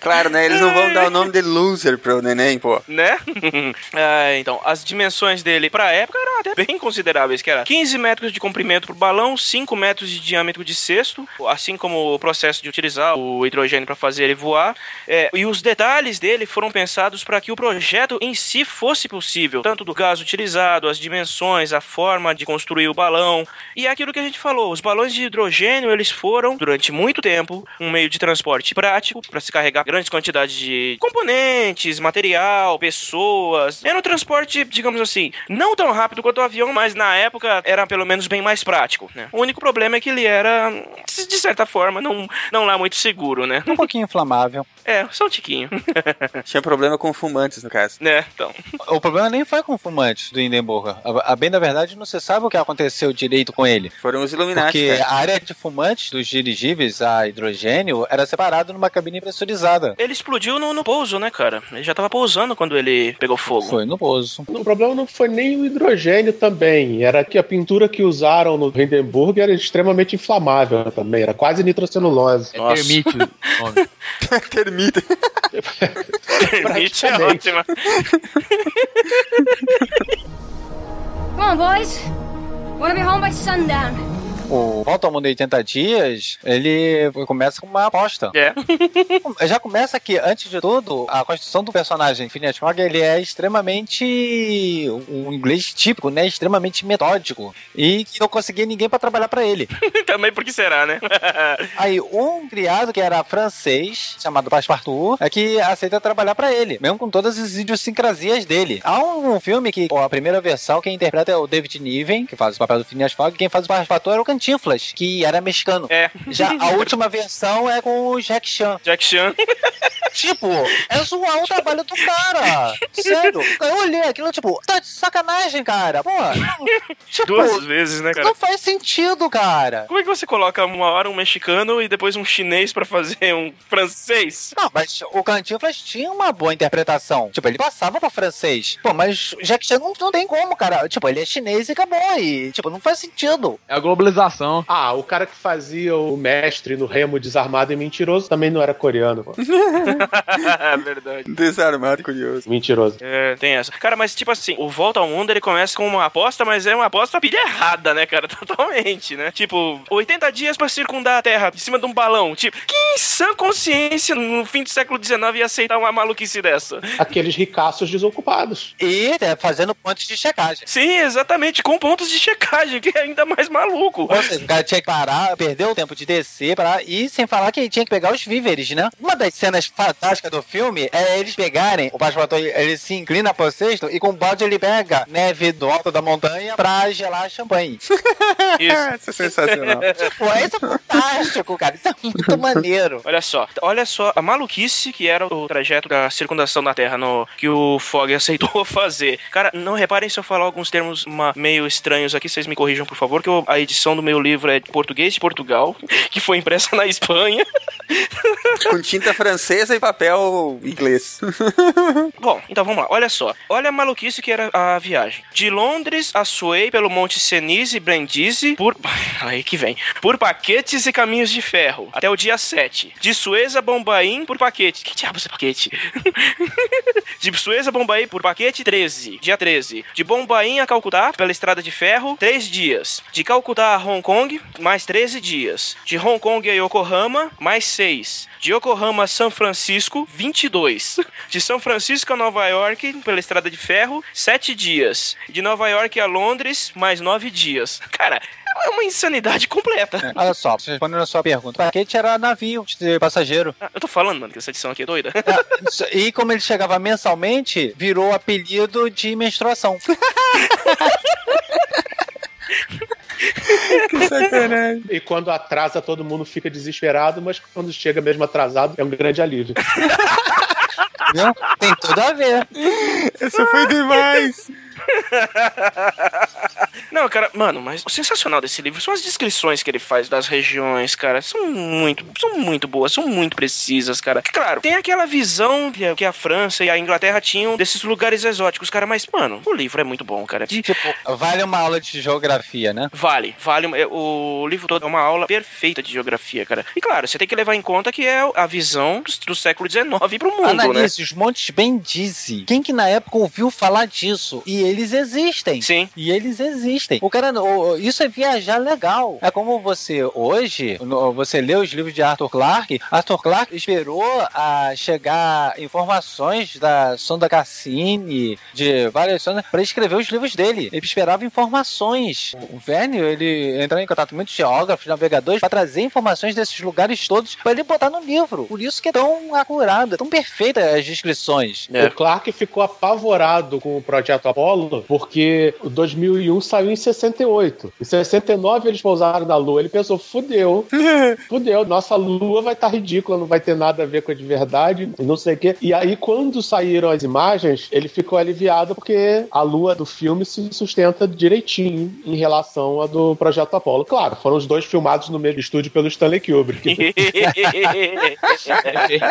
C: Claro, né? Eles não vão dar o nome de loser pro neném, pô.
A: Né? é, então, as dimensões dele pra época eram até bem consideráveis, que era 15 metros de comprimento pro balão, 5 metros de diâmetro de cesto, assim como o processo de utilizar o hidrogênio para fazer ele voar. É, e os detalhes dele foram pensados para que o projeto em si fosse possível, tanto do gás utilizado, as dimensões, a forma de construir o balão. E aquilo que a gente falou, os balões de hidrogênio, eles foram, durante muito tempo, um meio de transporte prático para se carregar grandes quantidades de componentes, material, pessoas. Era um transporte, digamos assim, não tão rápido quanto o avião, mas na época era pelo menos bem mais prático, né? O único problema é que ele era, de certa forma, não, não lá muito seguro, né?
D: Um pouquinho inflamável.
A: É, só um tiquinho.
C: Tinha problema com fumantes, no caso.
A: né, então.
D: O problema nem foi com o fumante do Hindenburg. A, a bem da verdade, não se sabe o que aconteceu direito com ele.
C: Foram os Illuminati,
D: Porque
C: cara.
D: a área de fumantes dos dirigíveis a hidrogênio era separada numa cabine pressurizada.
A: Ele explodiu no, no pouso, né, cara? Ele já tava pousando quando ele pegou fogo.
D: Foi no pouso.
E: O problema não foi nem o hidrogênio também, era que a pintura que usaram no Hindenburg era extremamente inflamável também, era quase nitrocelulose.
B: É
A: Nossa.
B: termite o nome.
C: Termita.
A: Permite é ótima.
H: Come on, boys. Want to be home by sundown.
D: O Volta ao Mundo em 80 Dias, ele começa com uma aposta.
A: É.
D: Já começa que, antes de tudo, a construção do personagem Phineas Fogg, ele é extremamente um inglês típico, né? Extremamente metódico. E que não conseguia ninguém pra trabalhar pra ele.
A: Também porque será, né?
D: Aí, um criado que era francês, chamado Passepartout, é que aceita trabalhar pra ele, mesmo com todas as idiosincrasias dele. Há um filme que, ó, a primeira versão, quem interpreta é o David Niven, que faz o papel do Phineas Fogg, e quem faz o Passepartout era o Cantinflas, que era mexicano.
A: É.
D: Já a última versão é com o Jack Chan.
A: Jack Chan.
D: Tipo, é zoar o trabalho do cara. Sério. Eu olhei aquilo, tipo, tá de sacanagem, cara. Pô, tipo,
A: Duas vezes, né, cara?
D: não faz sentido, cara.
A: Como é que você coloca uma hora um mexicano e depois um chinês pra fazer um francês?
D: Não, mas o Cantinflas tinha uma boa interpretação. Tipo, ele passava pra francês. Pô, mas o Jack Chan não, não tem como, cara. Tipo, ele é chinês e acabou. E, tipo, não faz sentido.
B: É a globalização.
E: Ah, o cara que fazia o mestre no remo desarmado e mentiroso também não era coreano. Pô.
A: É verdade.
C: Desarmado e curioso.
E: Mentiroso.
A: É, tem essa. Cara, mas tipo assim, o Volta ao Mundo ele começa com uma aposta, mas é uma aposta pilha errada, né, cara? Totalmente, né? Tipo, 80 dias pra circundar a Terra em cima de um balão. Tipo, que em sã consciência no fim do século XIX ia aceitar uma maluquice dessa?
E: Aqueles ricaços desocupados.
D: E é, fazendo pontos de checagem.
A: Sim, exatamente, com pontos de checagem, que é ainda mais maluco.
D: Ou seja, o cara tinha que parar, perder o tempo de descer pra ir, sem falar que ele tinha que pegar os víveres, né? Uma das cenas fantásticas do filme é eles pegarem, o pastor ele se inclina pro cesto e com o balde ele pega neve do alto da montanha pra gelar champanhe.
A: Isso.
C: Isso é sensacional.
D: Pô, isso é fantástico, cara. Isso é muito maneiro.
A: Olha só, olha só a maluquice que era o trajeto da circundação da Terra no, que o Fogg aceitou fazer. Cara, não reparem se eu falar alguns termos uma, meio estranhos aqui, vocês me corrijam, por favor, que eu- a edição do meu livro é de português de Portugal, que foi impressa na Espanha.
C: Com tinta francesa e papel inglês.
A: Bom, então vamos lá, olha só. Olha a maluquice que era a viagem. De Londres a Suez pelo Monte Senise e Brindisi por. Aí que vem. Por paquetes e caminhos de ferro. Até o dia 7. De Suez a Bombaim por paquete. Que diabos é paquete? de Suez a Bombaim por paquete, 13. Dia 13. De Bombaim a Calcutá pela estrada de ferro, 3 dias. De Calcutá a Hong Kong, mais 13 dias. De Hong Kong a Yokohama, mais 6. De Yokohama a São Francisco, 22. De São Francisco a Nova York, pela estrada de ferro, 7 dias. De Nova York a Londres, mais 9 dias. Cara, é uma insanidade completa.
D: Olha só, respondendo a sua pergunta. O paquete era navio de passageiro.
A: Ah, Eu tô falando, mano, que essa edição aqui é doida.
D: E como ele chegava mensalmente, virou apelido de menstruação.
E: E quando atrasa, todo mundo fica desesperado, mas quando chega mesmo atrasado, é um grande alívio.
D: Tem tudo a ver.
C: Isso foi demais.
A: Não, cara, mano, mas o sensacional desse livro são as descrições que ele faz das regiões, cara. São muito, são muito boas, são muito precisas, cara. Claro, tem aquela visão que a, França e a Inglaterra tinham desses lugares exóticos, cara, mas, mano, o livro é muito bom, cara. De-
D: Tipo, vale uma aula de geografia, né?
A: Vale, vale. O livro todo é uma aula perfeita de geografia, cara. E claro, você tem que levar em conta que é a visão do, século XIX pro mundo, né?
D: Analise os Montes Bendize. Quem que na época ouviu falar disso? E eles existem.
A: Sim.
D: E eles existem. O cara, isso é viajar legal. É como você hoje, você lê os livros de Arthur Clarke. Arthur Clarke esperou a chegar informações da sonda Cassini, de várias sondas, para escrever os livros dele. Ele esperava informações. O Verne, ele entrou em contato com muitos geógrafos, navegadores, para trazer informações desses lugares todos para ele botar no livro. Por isso que é tão acurado, tão perfeita as descrições.
A: É.
E: O Clark ficou apavorado com o projeto Apollo porque o 2001 saiu em 68. Em 69 eles pousaram na Lua. Ele pensou, fudeu, fudeu, nossa Lua vai estar ridícula, não vai ter nada a ver com a de verdade, e não sei o quê. E aí, quando saíram as imagens, ele ficou aliviado porque a Lua do filme se sustenta direitinho em relação à do projeto Apollo. Claro, foram os dois filmados no mesmo estúdio pelo Stanley Kubrick.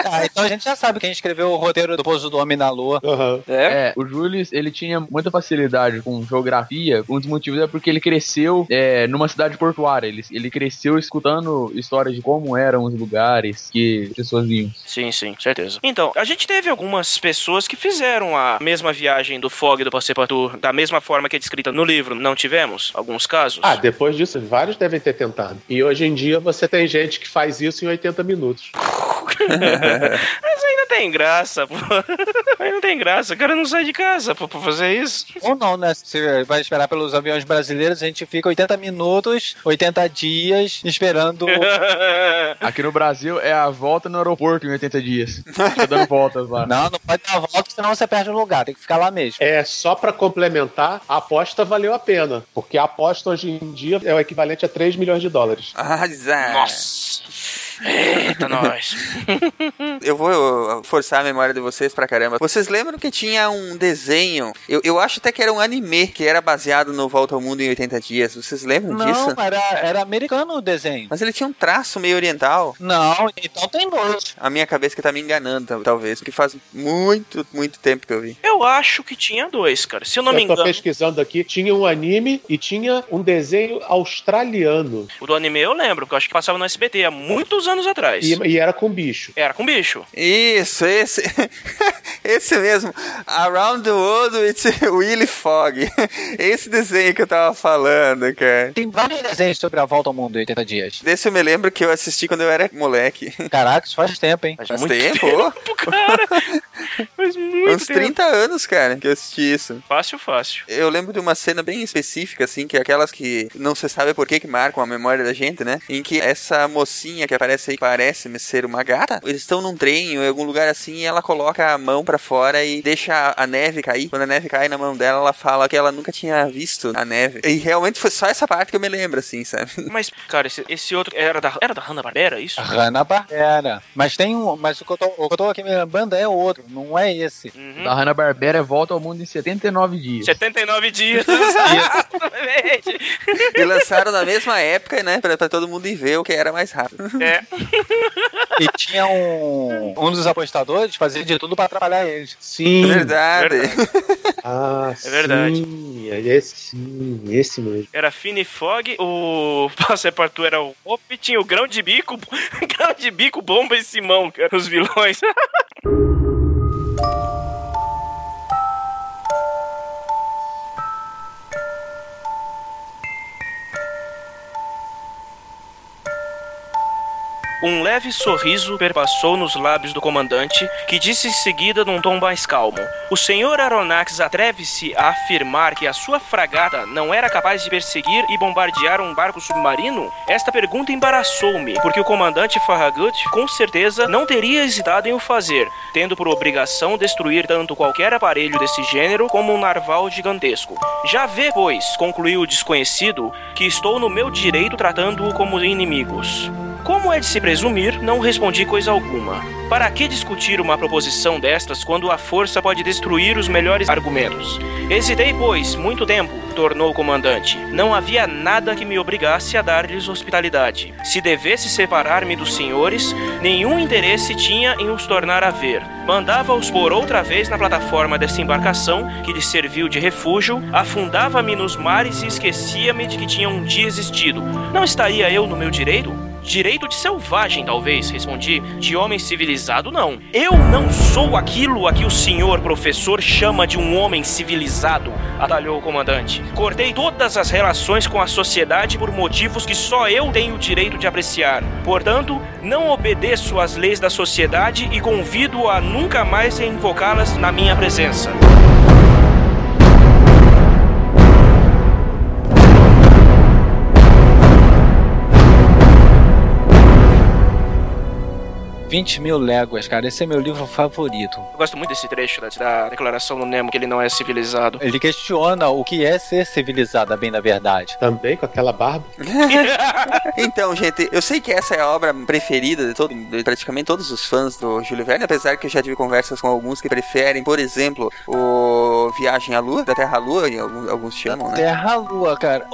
D: Ah, então a gente já sabe quem escreveu o roteiro do Pouso do Homem na Lua.
E: Aham.
A: é?
B: É, o Julius, ele tinha muita facilidade com geografia. Um dos motivos é porque ele cresceu é, numa cidade portuária. Ele, ele cresceu escutando histórias de como eram os lugares que as pessoas vinham.
A: Sim, sim, certeza. Então, a gente teve algumas pessoas que fizeram a mesma viagem do Fog do Passepartout da mesma forma que é descrita no livro. Não tivemos? Alguns casos?
E: Ah, depois disso, vários devem ter tentado. E hoje em dia você tem gente que faz isso em 80 minutos.
A: Mas ainda tem graça, pô. Ainda tem graça. O cara não sai de casa pô, pra fazer isso.
D: Ou não, né? Se vai esperar pelos aviões brasileiros, a gente fica 80 minutos, 80 dias esperando.
B: Aqui no Brasil é a volta no aeroporto em 80 dias. Fica dando voltas lá.
D: Não, não pode dar volta, senão você perde o lugar, tem que ficar lá mesmo.
E: É, só pra complementar, a aposta valeu a pena. Porque a aposta hoje em dia é o equivalente a 3 milhões de dólares.
C: Ah.
A: Nossa. Eita, nós.
C: Eu vou forçar a memória de vocês pra caramba. Vocês lembram que tinha um desenho? Eu, eu acho até que era um anime que era baseado no Volta ao Mundo em 80 Dias. Vocês lembram disso?
D: Não, era, era americano o desenho.
C: Mas ele tinha um traço meio oriental.
D: Não, então tem dois.
C: A minha cabeça que tá me enganando, tal- talvez. Porque faz muito, muito tempo que eu vi.
A: Eu acho que tinha dois, cara. Se eu não me
E: Eu tô
A: engano.
E: pesquisando aqui, tinha um anime e tinha um desenho australiano.
A: O do anime eu lembro, porque eu acho que passava no SBT há muitos anos atrás.
E: E, e era com bicho.
A: Era com bicho.
C: Isso, esse. esse mesmo. Around the World with Willy Fogg. Esse desenho que eu tava falando, cara.
D: Tem vários desenhos sobre a volta ao mundo em 80 dias.
C: Desse eu me lembro que eu assisti quando eu era moleque.
D: Caraca, isso faz tempo, hein?
A: Faz,
C: Faz
A: muito
C: tempo?
A: tempo, cara. Faz muito
C: Uns
A: tempo.
C: 30 anos, cara, que eu assisti isso.
A: Fácil, fácil.
C: Eu lembro de uma cena bem específica, assim, que é aquelas que não se sabe por que que marcam a memória da gente, né? Em que essa mocinha que aparece aí, que parece ser uma gata, eles estão num trem ou em algum lugar assim e ela coloca a mão pra fora e deixa a- a neve cair. Quando a neve cai na mão dela, ela fala que ela nunca tinha visto a neve. E realmente foi só essa parte que eu me lembro, assim, sabe?
A: Mas, cara, esse, esse outro era da, era da Hanna-Barbera, isso?
D: Hanna-Barbera. Mas tem um. Mas o que, eu tô, o que eu tô aqui me lembrando é outro, não é esse.
A: Uhum.
B: Da Hanna-Barbera é volta ao mundo em 79 dias.
A: 79 dias. Exatamente.
C: E lançaram na mesma época, né? Pra, pra todo mundo ir ver o que era mais rápido.
A: É.
D: E tinha um. Um dos apostadores fazia de tudo pra atrapalhar eles.
E: Sim.
C: Verdade.
E: Ah,
A: É verdade.
E: Sim, é esse sim, esse mesmo.
A: Era Fini Fog, o Passepartout era o Hop, tinha o Grão de Bico, Grão de Bico, Bomba e Simão, cara, os vilões. Um leve sorriso perpassou nos lábios do comandante, que disse em seguida num tom mais calmo: O senhor Aronnax atreve-se a afirmar que a sua fragata não era capaz de perseguir e bombardear um barco submarino? Esta pergunta embaraçou-me, porque o comandante Farragut com certeza não teria hesitado em o fazer, tendo por obrigação destruir tanto qualquer aparelho desse gênero como um narval gigantesco. Já vê, pois, concluiu o desconhecido, que estou no meu direito tratando-o como inimigos. Como é de se presumir, não respondi coisa alguma. Para que discutir uma proposição destas quando a força pode destruir os melhores argumentos? Hesitei, pois, muito tempo, tornou o comandante. Não havia nada que me obrigasse a dar-lhes hospitalidade. Se devesse separar-me dos senhores, nenhum interesse tinha em os tornar a ver. Mandava-os por outra vez na plataforma dessa embarcação, que lhes serviu de refúgio, afundava-me nos mares e esquecia-me de que tinha um dia existido. Não estaria eu no meu direito? Direito de selvagem, talvez, respondi. De homem civilizado, não. Eu não sou aquilo a que o senhor professor chama de um homem civilizado, atalhou o comandante. Cortei todas as relações com a sociedade por motivos que só eu tenho o direito de apreciar. Portanto, não obedeço às leis da sociedade e convido a nunca mais invocá-las na minha presença.
D: 20 mil léguas, cara. Esse é meu livro favorito.
A: Eu gosto muito desse trecho da, da declaração do Nemo, que ele não é civilizado.
D: Ele questiona o que é ser civilizado, bem na verdade.
E: Também com aquela barba.
C: então, gente, eu sei que essa é a obra preferida de, todo, de praticamente todos os fãs do Júlio Verne, apesar que eu já tive conversas com alguns que preferem, por exemplo, o Viagem à Lua, da Terra à Lua, alguns, alguns chamam, né?
D: Terra à Lua, cara.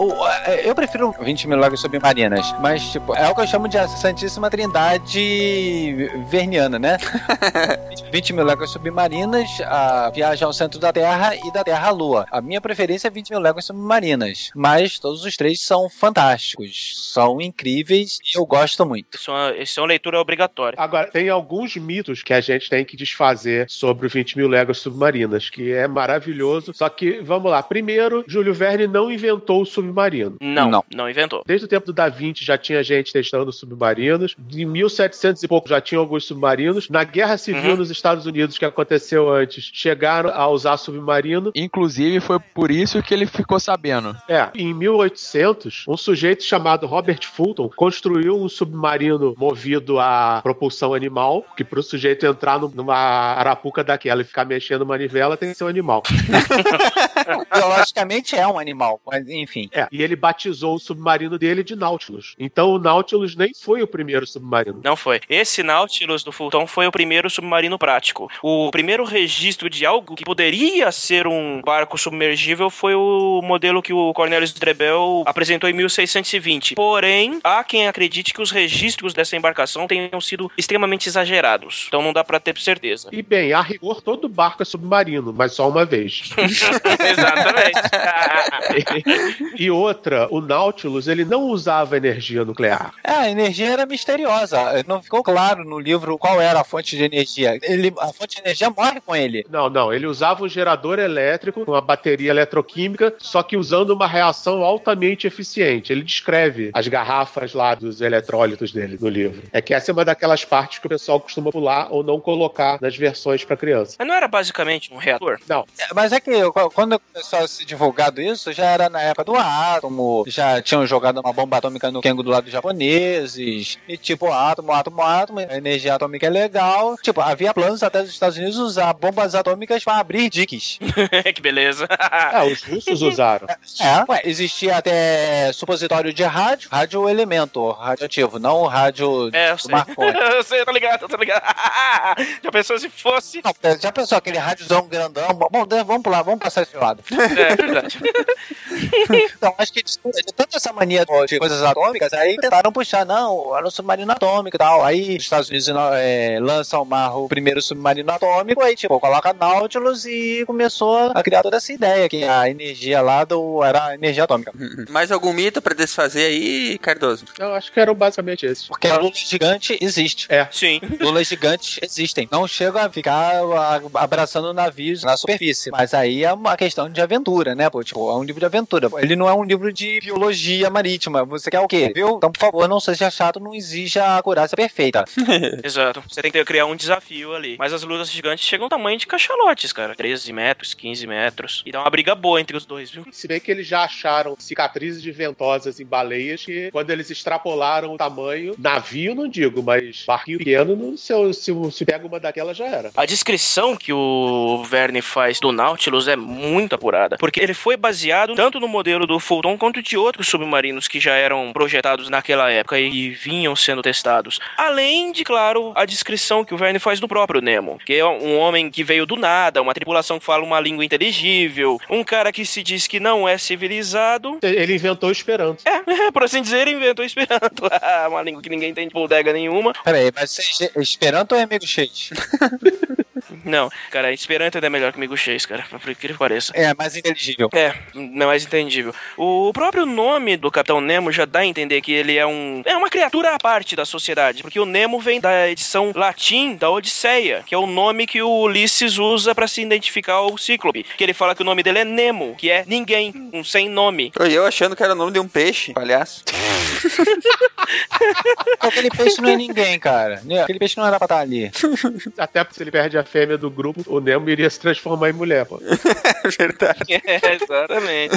D: eu prefiro 20 mil léguas submarinas, mas, tipo, é o que eu chamo de a Santíssima Trindade verniana, né? 20 mil léguas submarinas, a viagem ao centro da Terra e da Terra à Lua. A minha preferência é 20 mil léguas submarinas, mas todos os três são fantásticos, são incríveis e eu gosto muito.
A: Isso é uma, isso é uma leitura obrigatória.
E: Agora, tem alguns mitos que a gente tem que desfazer sobre 20 mil léguas submarinas, que é maravilhoso. Só que, vamos lá. Primeiro, Júlio Verne não inventou o submarino.
A: Não, não, não inventou.
E: Desde o tempo do Da Vinci já tinha gente testando submarinos. Em 1700 e pouco já tinha tinham alguns submarinos. Na Guerra Civil uhum. nos Estados Unidos, que aconteceu antes, chegaram a usar submarino.
B: Inclusive, foi por isso que ele ficou sabendo.
E: É, em 1800, um sujeito chamado Robert Fulton construiu um submarino movido a propulsão animal, que para o sujeito entrar numa arapuca daquela e ficar mexendo manivela tem que ser um animal.
D: Biologicamente é um animal, mas enfim.
E: É, e ele batizou o submarino dele de Nautilus. Então o Nautilus nem foi o primeiro submarino.
A: Não foi. Esse Nautilus Nautilus do Fulton foi o primeiro submarino prático. O primeiro registro de algo que poderia ser um barco submergível foi o modelo que o Cornelius Drebel apresentou em 1620. Porém, há quem acredite que os registros dessa embarcação tenham sido extremamente exagerados. Então não dá para ter certeza.
E: E bem, a rigor todo barco é submarino, mas só uma vez.
A: Exatamente.
E: e outra, o Nautilus, ele não usava energia nuclear.
D: É, a energia era misteriosa. Não ficou claro no livro qual era a fonte de energia. Ele, a fonte de energia morre com ele.
E: Não, não. Ele usava um gerador elétrico com uma bateria eletroquímica, só que usando uma reação altamente eficiente. Ele descreve as garrafas lá dos eletrólitos dele no livro. É que essa é uma daquelas partes que o pessoal costuma pular ou não colocar nas versões para criança.
A: Mas não era basicamente um reator?
E: Não.
D: É, mas é que quando começou a ser divulgado isso, já era na época do átomo, já tinham jogado uma bomba atômica no Kengo do lado dos japoneses, e tipo, átomo, átomo, átomo, energia atômica é legal. Tipo, havia planos até dos Estados Unidos usar bombas atômicas para abrir diques.
A: que beleza.
E: é, os russos usaram.
D: É, ué, existia até supositório de rádio, rádio elemento radioativo, não rádio
A: é, eu sei. eu sei, eu tô ligado, eu tô ligado. já pensou se fosse?
D: Não, já pensou aquele rádiozão grandão? Bom, vamos pular, vamos passar esse lado.
A: É, verdade.
D: então, acho que de tanto essa mania de coisas atômicas, aí tentaram puxar, não, era um submarino atômico e tal. Aí os Estados Unidos é, lança ao mar o primeiro submarino atômico, aí tipo, coloca Nautilus e começou a criar toda essa ideia que a energia lá do, era a energia atômica.
C: Mais algum mito pra desfazer aí, Cardoso?
E: Eu acho que eram basicamente esse.
D: Porque a lula gigante existe.
E: É.
A: Sim.
D: Lulas gigantes existem. Não chega a ficar abraçando navios na superfície. Mas aí é uma questão de aventura, né? Pô, tipo, é um livro de aventura. Ele não é um livro de biologia marítima. Você quer o quê? Viu? Então, por favor, não seja chato, não exija a acurácia perfeita.
A: Exato. Você tem que criar um desafio ali. Mas as lutas gigantes chegam ao tamanho de cachalotes, cara. 13 metros, 15 metros. E dá uma briga boa entre os dois, viu?
E: Se bem que eles já acharam cicatrizes de ventosas em baleias que, quando eles extrapolaram o tamanho, navio não digo, mas barquinho pequeno, não, se, eu- se, se pega uma daquela já era.
A: A descrição que o Verne faz do Nautilus é muito apurada, porque ele foi baseado tanto no modelo do Fulton quanto de outros submarinos que já eram projetados naquela época e vinham sendo testados. Além de, claro, a descrição que o Verne faz do próprio Nemo, que é um homem que veio do nada, uma tripulação que fala uma língua inteligível, um cara que se diz que não é civilizado.
E: Ele inventou o Esperanto.
A: É, por assim dizer, inventou Esperanto. uma língua que ninguém tem bodega nenhuma.
D: Peraí, mas você é Esperanto ou é amigo X?
A: Não, cara, Esperanto ainda é melhor que Miguxês, cara, por incrível que pareça.
D: É, mais inteligível.
A: É, não é mais entendível. O próprio nome do Capitão Nemo já dá a entender que ele é um é uma criatura à parte da sociedade, porque o Nemo vem da edição latim da Odisseia, que é o nome que o Ulisses usa pra se identificar ao Cíclope, que ele fala que o nome dele é Nemo, que é ninguém, um sem nome.
C: E eu achando que era o nome de um peixe, palhaço.
D: Aquele peixe não é ninguém, cara. Aquele peixe não era pra estar ali.
E: Até porque se ele perde a fêmea do grupo, o Nemo iria se transformar em mulher, pô.
C: É verdade.
A: É, exatamente.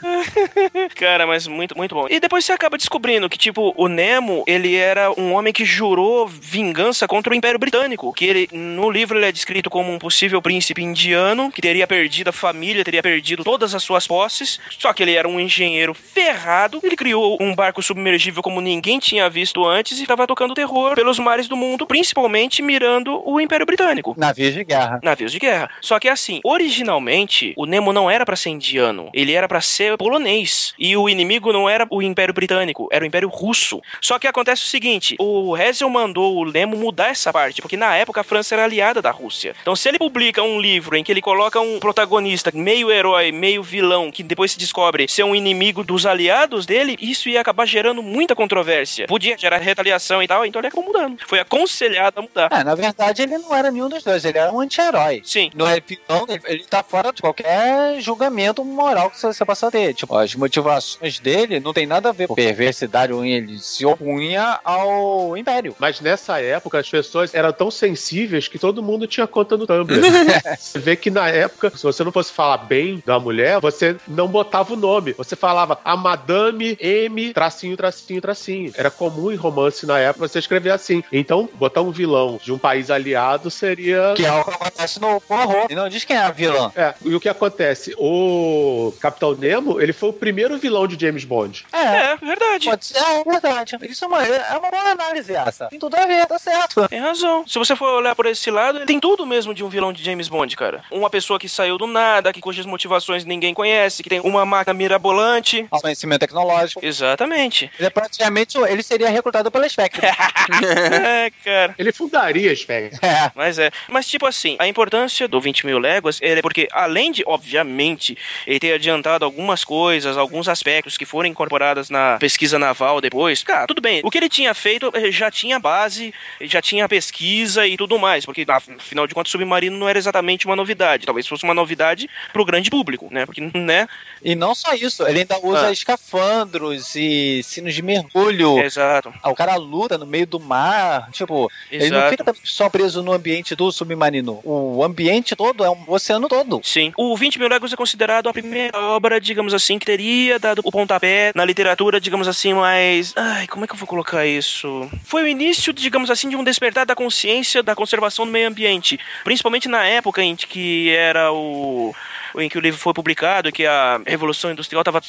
A: Cara, mas muito, muito bom. E depois você acaba descobrindo que, tipo, o Nemo, ele era um homem que jurou vingança contra o Império Britânico. Que ele, no livro, ele é descrito como um possível príncipe indiano, que teria perdido a família, teria perdido todas as suas posses. Só que ele era um engenheiro ferrado. Ele criou um barco submergível como ninguém tinha visto antes e estava tocando terror pelos mares do mundo, principalmente mirando o Império Britânico.
D: Navios de guerra.
A: Navios de guerra. Só que assim, originalmente, o Nemo não era pra ser indiano, ele era pra ser polonês. E o inimigo não era o Império Britânico, era o Império Russo. Só que acontece o seguinte, o Hessel mandou o Nemo mudar essa parte, porque na época a França era aliada da Rússia. Então se ele publica um livro em que ele coloca um protagonista meio herói, meio vilão, que depois se descobre ser um inimigo dos aliados dele, isso ia acabar gerando muita controvérsia. Podia gerar retaliação e tal, então ele acabou mudando. Foi aconselhado a mudar.
D: É, na verdade ele não era nenhum dos dois, ele era um anti-herói.
A: Sim.
D: No Repitão, ele, ele tá fora de qualquer julgamento moral que você possa ter. Tipo, as motivações dele não tem nada a ver com perversidade ou ele se opunha ao Império.
E: Mas nessa época as pessoas eram tão sensíveis que todo mundo tinha conta no Tumblr. você vê que na época, se você não fosse falar bem da mulher, você não botava o nome. Você falava a Madame M, tracinho, tracinho, tracinho. Era comum em romance na época você escrever assim. Então, botar um vilão de um país aliado seria.
D: Que é o que acontece no Porro. E não diz quem é a vilã.
E: É, e o que acontece? O Capitão Nemo, ele foi o primeiro vilão de James Bond.
D: É,
A: É, verdade.
D: pode ser, é verdade. Isso é uma, é uma boa análise essa. Tem tudo a ver, tá certo.
A: Tem razão. Se você for olhar por esse lado, ele tem tudo mesmo de um vilão de James Bond, cara. Uma pessoa que saiu do nada, que cujas motivações ninguém conhece, que tem uma máquina mirabolante.
D: Conhecimento tecnológico.
A: Exatamente.
D: Ele é praticamente, ele seria recrutado pela Spectre.
A: é, cara.
E: Ele fundaria a Spectre.
D: é.
A: Mas é. Mas, tipo assim, a importância do 20 mil léguas é porque, além de, obviamente, ele ter adiantado algumas coisas, alguns aspectos que foram incorporadas na pesquisa naval depois, cara, tudo bem. O que ele tinha feito já tinha base, já tinha pesquisa e tudo mais, porque, afinal de contas, submarino não era exatamente uma novidade. Talvez fosse uma novidade pro grande público, né? Porque, né?
D: E não só isso, ele ainda usa
A: Ah.
D: escafandros e sinos de mergulho.
A: Exato.
D: Ah, o cara luta no meio do mar. Tipo, ele não
A: Exato.
D: fica só preso no ambiente do submarino. O ambiente todo é um oceano todo.
A: Sim. O 20 mil léguas é considerado a primeira obra, digamos assim, que teria dado o pontapé na literatura, digamos assim, mais. Ai, como é que eu vou colocar isso? Foi o início, digamos assim, de um despertar da consciência da conservação do meio ambiente. Principalmente na época em que era o. em que o livro foi publicado, que a Revolução Industrial estava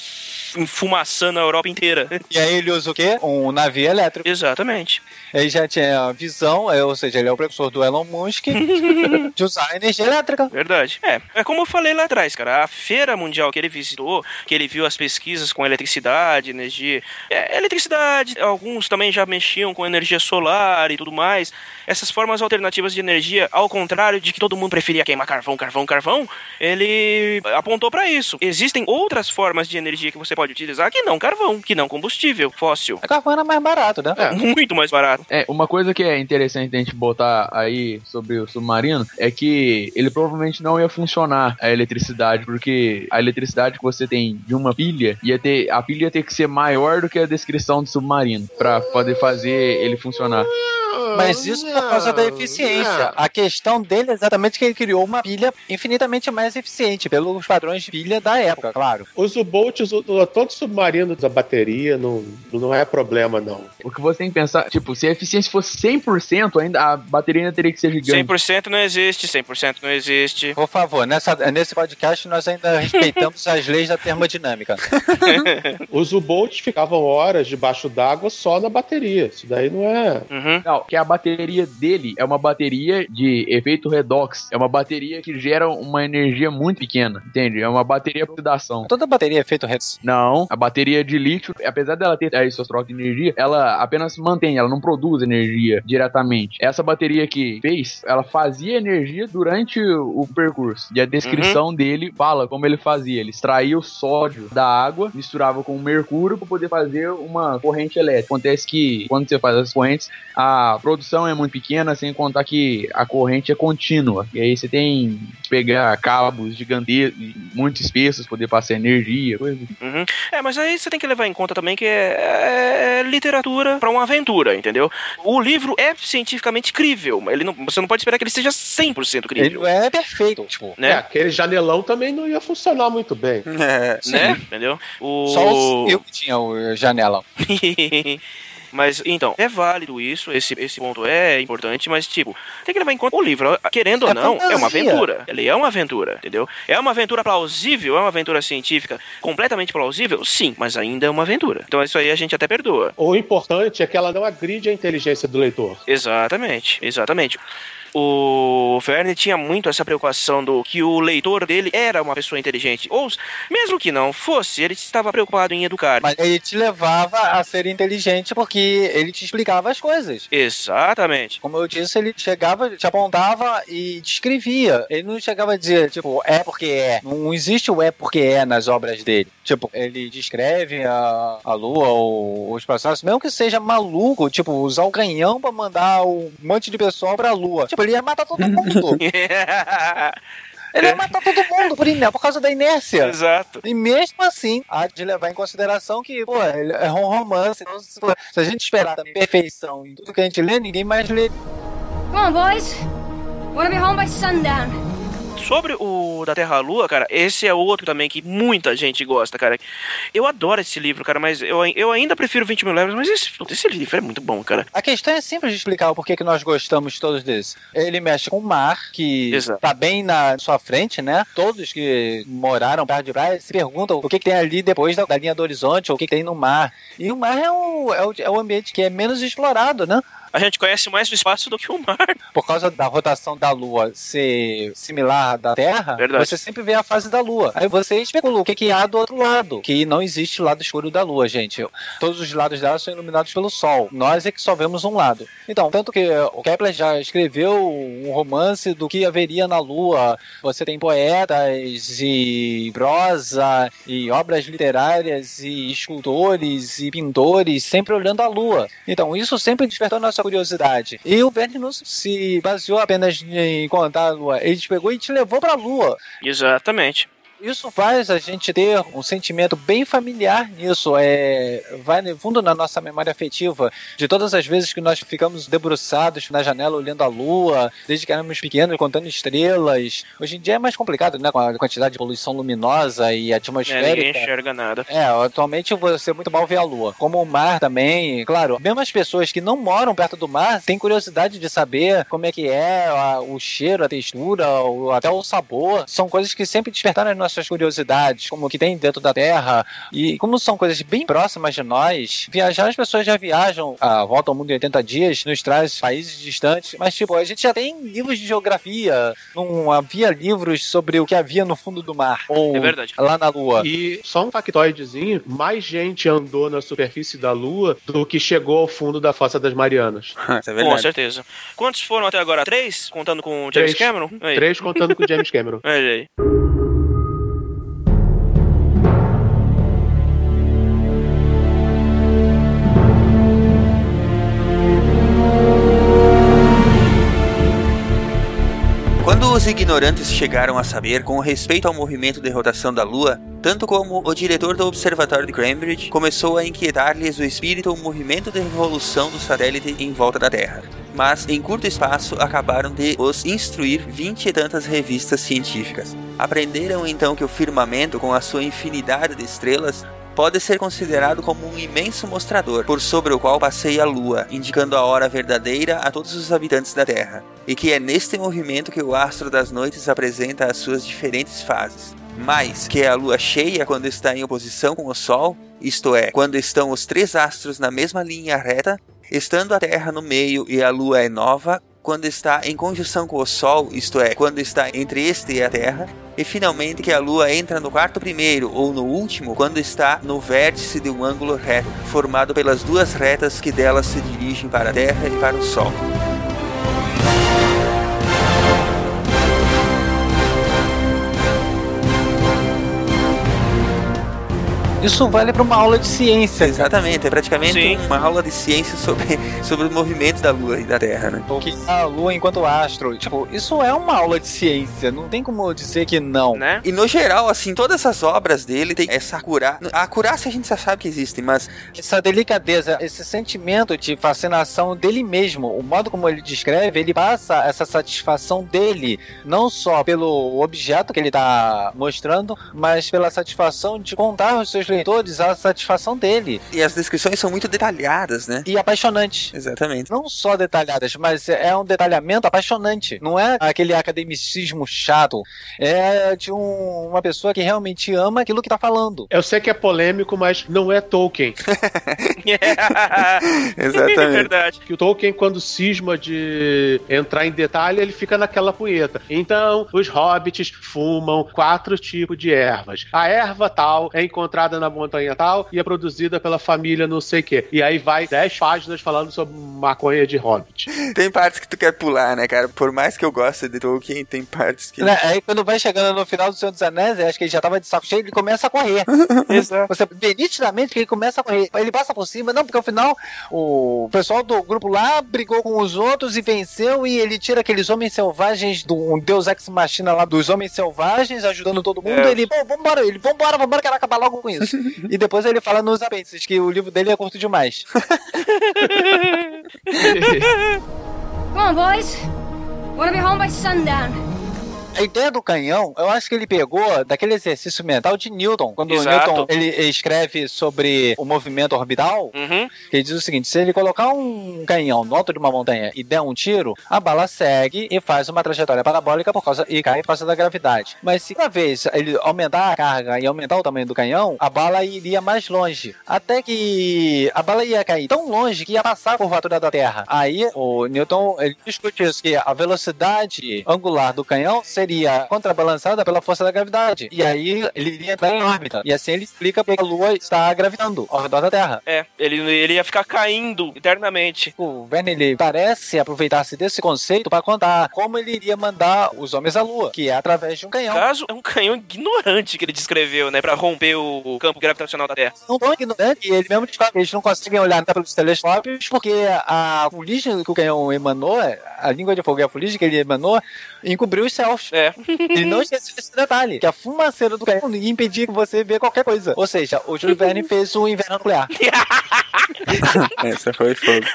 A: enfumaçando a Europa inteira.
D: E aí ele usa o quê? Um navio elétrico.
A: Exatamente.
D: Ele já tinha a visão, é, ou seja, ele é o precursor do Elon Musk de usar energia elétrica.
A: Verdade. É, é como eu falei lá atrás, cara. A feira mundial que ele visitou, que ele viu as pesquisas com eletricidade, energia. É, eletricidade, alguns também já mexiam com energia solar e tudo mais. Essas formas alternativas de energia, ao contrário de que todo mundo preferia queimar carvão, carvão, carvão, ele apontou pra isso. Existem outras formas de energia que você pode utilizar que não carvão, que não combustível fóssil.
D: A carvão era mais barato, né?
E: É.
A: Muito mais barato.
B: É, uma coisa que é interessante a gente botar aí sobre o submarino é que ele provavelmente não ia funcionar a eletricidade, porque a eletricidade que você tem de uma pilha ia ter. A pilha ia ter que ser maior do que a descrição do submarino pra poder fazer ele funcionar.
D: Mas isso por causa da eficiência. A questão dele é exatamente que ele criou uma pilha infinitamente mais eficiente, pelos padrões de pilha da época, claro.
E: Os U-Boats, todo submarino da bateria não, não é problema, não.
B: O que você tem que pensar, tipo, se a eficiência fosse 100%, ainda, a bateria ainda teria que ser gigante.
A: 100% não existe, 100% não existe.
D: Por favor, nessa, nesse podcast nós ainda respeitamos as leis da termodinâmica.
E: Os U-Boats ficavam horas debaixo d'água só na bateria. Isso daí não é.
A: Uhum.
B: Não, que a bateria dele é uma bateria de efeito redox. É uma bateria que gera uma energia muito pequena, entende? É uma bateria por oxidação.
D: Toda bateria é feita redes.
B: Não, a bateria de lítio, apesar dela ter aí suas trocas de energia, ela apenas mantém, ela não produz energia diretamente. Essa bateria que fez, ela fazia energia durante o percurso. E a descrição dele fala como ele fazia. Ele extraía o sódio da água, misturava com o mercúrio para poder fazer uma corrente elétrica. Acontece que quando você faz as correntes, a produção é muito pequena, sem contar que a corrente é contínua. E aí você tem que pegar cabos gigantescos, muito espessos, poder passar energia, coisa
A: Uhum. É, mas aí você tem que levar em conta também que é, é literatura pra uma aventura, entendeu? O livro é cientificamente crível, mas ele não, você não pode esperar que ele seja 100%
D: Ele
A: crível,
D: não é perfeito, tipo.
E: É,
A: né?
E: aquele janelão também não ia funcionar muito bem.
C: É.
A: Né? Entendeu? O...
D: Só os, eu que tinha o janela.
A: Mas, então, é válido isso, esse, esse ponto é importante, mas, tipo, tem que levar em conta o livro, querendo ou
D: É
A: não, é uma
D: fantasia.
A: aventura. Ele é uma aventura, entendeu? É uma aventura plausível, é uma aventura científica completamente plausível? Sim, mas ainda é uma aventura. Então, isso aí a gente até perdoa.
E: O importante é que ela não agride a inteligência do leitor.
A: Exatamente, exatamente. O Verne tinha muito essa preocupação do que o leitor dele era uma pessoa inteligente. Ou, mesmo que não fosse, ele estava preocupado em educar.
D: Mas ele te levava a ser inteligente porque ele te explicava as coisas.
A: Exatamente.
D: Como eu disse, ele chegava, te apontava e descrevia. Ele não chegava a dizer, tipo, é porque é. Não existe o é porque é nas obras dele. Tipo, ele descreve a, a lua ou os processos, mesmo que seja maluco, tipo, usar o canhão pra mandar um monte de pessoal pra lua. Tipo, ele ia matar todo mundo. ele ia matar todo mundo por, iner- por causa da inércia.
A: Exato.
D: E mesmo assim, há de levar em consideração que, pô, ele é um romance. Então, se, se a gente esperar também perfeição em tudo que a gente lê, ninguém mais lê.
H: Come on, boys. Want to be home by sundown.
A: Sobre o da Terra à Lua, cara, esse é outro também que muita gente gosta, cara. Eu adoro esse livro, cara, mas eu, eu ainda prefiro 20 mil léguas, mas esse, esse livro é muito bom, cara.
D: A questão é simples de explicar o porquê que nós gostamos todos desse. Ele mexe com o mar, que
A: Exato.
D: tá bem na sua frente, né? Todos que moraram perto de praia se perguntam o que, que tem ali depois da, da linha do horizonte, ou o que, que tem no mar. E o mar é o, é, o, é o ambiente que é menos explorado, né?
A: A gente conhece mais o espaço do que o mar.
D: Por causa da rotação da Lua ser similar à da Terra,
A: Verdade.
D: você sempre vê a fase da Lua. Aí você especula o que, que há do outro lado. Que não existe lado escuro da Lua, gente. Todos os lados dela são iluminados pelo Sol. Nós é que só vemos um lado. Então, tanto que o Kepler já escreveu um romance do que haveria na Lua. Você tem poetas e prosa e obras literárias e escultores e pintores sempre olhando a Lua. Então, isso sempre despertou nossa curiosidade. E o Verne não se baseou apenas em contar a Lua. Ele te pegou e te levou pra Lua.
A: Exatamente.
D: Isso faz a gente ter um sentimento bem familiar nisso. É, vai no fundo na nossa memória afetiva de todas as vezes que nós ficamos debruçados na janela olhando a lua, desde que éramos pequenos, contando estrelas. Hoje em dia é mais complicado, né? Com a quantidade de poluição luminosa e
A: É, ninguém
D: atmosférica.
A: enxerga nada.
D: É, atualmente você muito mal vê a lua. Como o mar também, claro, mesmo as pessoas que não moram perto do mar têm curiosidade de saber como é que é a- o cheiro, a textura, o- até o sabor. São coisas que sempre despertaram as nossas curiosidades, como o que tem dentro da Terra. E como são coisas bem próximas de nós, viajar as pessoas já viajam a volta ao mundo em 80 dias, nos traz países distantes, mas tipo, a gente já tem livros de geografia, não havia livros sobre o que havia no fundo do mar. Ou
A: É verdade.
D: lá na lua.
E: E só um factoidezinho: mais gente andou na superfície da Lua do que chegou ao fundo da Fossa das Marianas.
C: Isso é
A: Com
C: verdade.
A: certeza. Quantos foram até agora? Três? Contando com o James
E: Três.
A: Cameron? Aí.
E: Três contando com o James Cameron.
A: Olha aí.
C: Os ignorantes chegaram a saber com respeito ao movimento de rotação da Lua, tanto como o diretor do Observatório de Cambridge começou a inquietar-lhes o espírito o movimento de revolução do satélite em volta da Terra. mas em curto espaço acabaram de os instruir vinte e tantas revistas científicas. Aprenderam então que o firmamento, com a sua infinidade de estrelas, pode ser considerado como um imenso mostrador por sobre o qual passeia a lua, indicando a hora verdadeira a todos os habitantes da Terra, e que é neste movimento que o astro das noites apresenta as suas diferentes fases. Mais que é a lua cheia quando está em oposição com o Sol, isto é, quando estão os três astros na mesma linha reta, estando a Terra no meio e a lua é nova, quando está em conjunção com o Sol, isto é, quando está entre este e a Terra, e finalmente que a Lua entra no quarto primeiro ou no último quando está no vértice de um ângulo reto, formado pelas duas retas que delas se dirigem para a Terra e para o Sol.
D: Isso vale para uma aula de ciência.
C: Exatamente, é praticamente
A: Sim.
C: uma aula de ciência sobre, sobre o movimento da Lua e da Terra, né?
D: Que a Lua enquanto astro. Tipo, isso é uma aula de ciência. Não tem como dizer que não.
A: Né?
C: E no geral, assim, todas essas obras dele tem essa acurácia. A acurácia a gente já sabe que existe, mas
D: Essa delicadeza, esse sentimento de fascinação dele mesmo, o modo como ele descreve, ele passa essa satisfação dele, não só pelo objeto que ele está mostrando, mas pela satisfação de contar aos seus leitores a satisfação dele.
C: e as descrições são muito detalhadas, né?
D: E apaixonante.
C: Exatamente.
D: Não só detalhadas, mas é um detalhamento apaixonante. Não é aquele academicismo chato. É de um- uma pessoa que realmente ama aquilo que tá falando.
E: Eu sei que é polêmico, mas não é Tolkien.
A: É
C: Exatamente.
A: verdade.
E: Que o Tolkien, quando cisma de entrar em detalhe, ele fica naquela punheta. Então, os hobbits fumam quatro tipos de ervas. A erva tal é encontrada na montanha tal e é produzida pela família não sei o quê. E aí vai dez páginas falando sobre maconha de hobbit.
C: Tem partes que tu quer pular, né, cara? Por mais que eu goste de Tolkien, tem partes que.
D: Né, Aí quando vai chegando no final do Senhor dos Anéis, eu acho que ele já tava de saco cheio, ele começa a correr.
A: Exato.
D: Você vê nitidamente que ele começa a correr. Ele passa por cima, não, porque ao final o pessoal do grupo lá brigou com os outros e venceu e ele tira aqueles homens selvagens do um Deus Ex Machina lá dos homens selvagens ajudando todo mundo.
A: É.
D: Ele, pô, vambora, ele, vambora, vambora, quero acabar logo com isso. E depois ele fala nos apêndices que o livro dele é curto demais.
H: Come on, boys. Want to be home by sundown.
D: A ideia do canhão, eu acho que ele pegou daquele exercício mental de Newton. Quando
A: Exato.
D: Newton ele escreve sobre o movimento orbital,
A: Uhum.
D: ele diz o seguinte: se ele colocar um canhão no alto de uma montanha e der um tiro, a bala segue e faz uma trajetória parabólica por causa e cai por causa da gravidade. Mas se cada vez ele aumentar a carga e aumentar o tamanho do canhão, a bala iria mais longe. Até que a bala ia cair tão longe que ia passar a curvatura da Terra. Aí o Newton ele discute isso, que a velocidade angular do canhão seria contrabalançada pela força da gravidade. E aí ele iria entrar em órbita. E assim ele explica porque a Lua está gravitando ao redor da Terra.
A: É, ele, ele ia ficar caindo eternamente.
D: O Verne ele parece aproveitar-se desse conceito para contar como ele iria mandar os homens à Lua, que é através de um
A: No
D: canhão.
A: caso, é um canhão ignorante que ele descreveu, né? Pra romper o campo gravitacional da Terra.
D: Não tão ignorante, e ele mesmo descobre que eles não conseguem olhar pelos telescópios porque a fuligem que o canhão emanou, a língua de fogo e a fuligem que ele emanou, encobriu os céus.
A: É.
D: Ele não esqueceu esse detalhe, que a fumaceira do canhão ia impedir que você vê qualquer coisa. Ou seja, o Júlio Verne fez o inverno nuclear.
C: Essa foi fogo.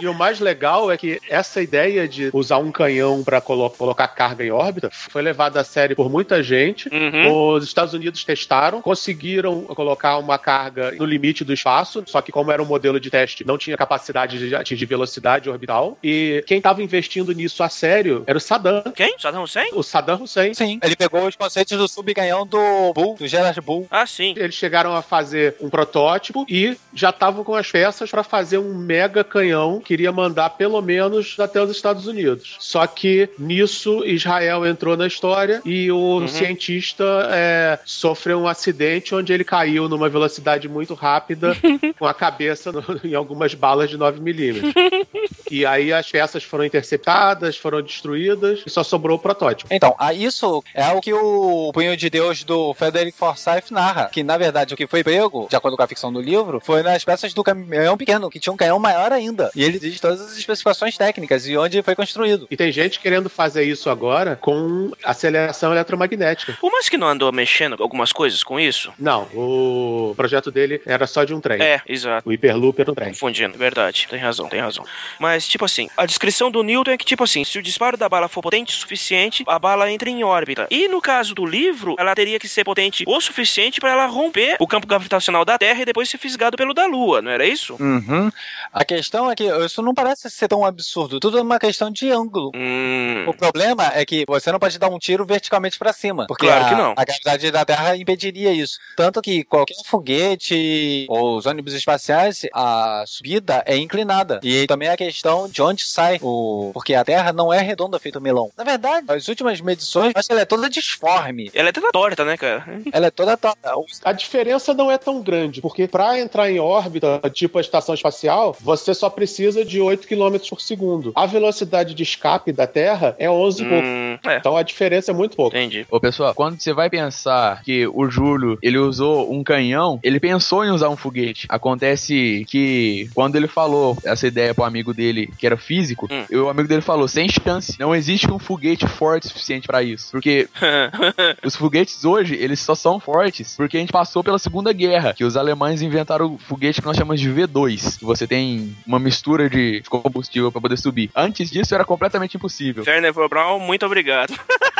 E: E o mais legal é que essa ideia de usar um canhão para colocar carga em órbita foi levada a sério por muita gente.
A: Uhum.
E: Os Estados Unidos testaram, conseguiram colocar uma carga no limite do espaço, só que como era um modelo de teste, não tinha capacidade de atingir velocidade orbital. E quem estava investindo nisso a sério era o Saddam.
A: Quem? Saddam Hussein?
E: O Saddam Hussein.
D: Sim, ele pegou os conceitos do subcanhão do Bull, do Gerard Bull.
A: Ah, sim.
E: Eles chegaram a fazer um protótipo e já estavam com as peças para fazer um mega canhão que iria mandar pelo menos até os Estados Unidos. Só que nisso Israel entrou na história e o cientista é, sofreu um acidente onde ele caiu numa velocidade muito rápida com a cabeça no- em algumas balas de 9 milímetros. E aí as peças foram interceptadas, foram destruídas e só sobrou o protótipo.
D: Então, a isso é o que o Punho de Deus do Frederick Forsyth narra. Que, na verdade, o que foi pego, de acordo com a ficção do livro, foi nas peças do caminhão pequeno, que tinha um canhão maior ainda. E ele diz todas as especificações técnicas e onde foi construído.
E: E tem gente querendo fazer isso agora com aceleração eletromagnética.
A: O Musk não andou mexendo algumas coisas com isso?
E: Não, o projeto dele era só de um trem.
A: É, exato.
E: O Hyperloop era um trem.
A: Confundindo, verdade, tem razão, tem razão. Mas, tipo assim, a descrição do Newton é que, tipo assim, se o disparo da bala for potente o suficiente, a bala entra em órbita. E no caso do livro, ela teria que ser potente o suficiente para ela romper o campo gravitacional da Terra e depois ser fisgado pelo da Lua, não era isso?
D: Uhum. A questão é que isso não parece ser tão absurdo. Tudo é uma questão de ângulo.
A: Hum.
D: O problema é que você não pode dar um tiro verticalmente para cima. Porque
A: Claro
D: a,
A: que não.
D: a gravidade da Terra impediria isso. Tanto que qualquer foguete ou os ônibus espaciais, a subida é inclinada. E também a questão de onde sai o. Porque a Terra não é redonda feito melão. Na verdade, as últimas medições, eu acho que ela é toda disforme.
A: Ela é toda torta, né, cara?
D: Ela é toda torta.
E: A diferença não é tão grande, porque para entrar em órbita, tipo a estação espacial, você só precisa de 8 km por segundo. A velocidade de escape da Terra é 11 e pouco.
A: Hum, é,
E: Então a diferença é muito pouco.
A: entendi.
B: Ô pessoal, quando você vai pensar que o Júlio ele usou um canhão, ele pensou em usar um foguete. Acontece que quando ele falou essa ideia pro amigo dele, que era físico,
A: Hum.
B: e o amigo dele falou: sem chance, não existe um foguete forte suficiente pra isso. Porque os foguetes hoje, eles só são fortes porque a gente passou pela Segunda Guerra, que os alemães inventaram o foguete que nós chamamos de V2, que você tem uma mistura de combustível pra poder subir. Antes disso era completamente impossível.
A: Werner Braun, muito obrigado.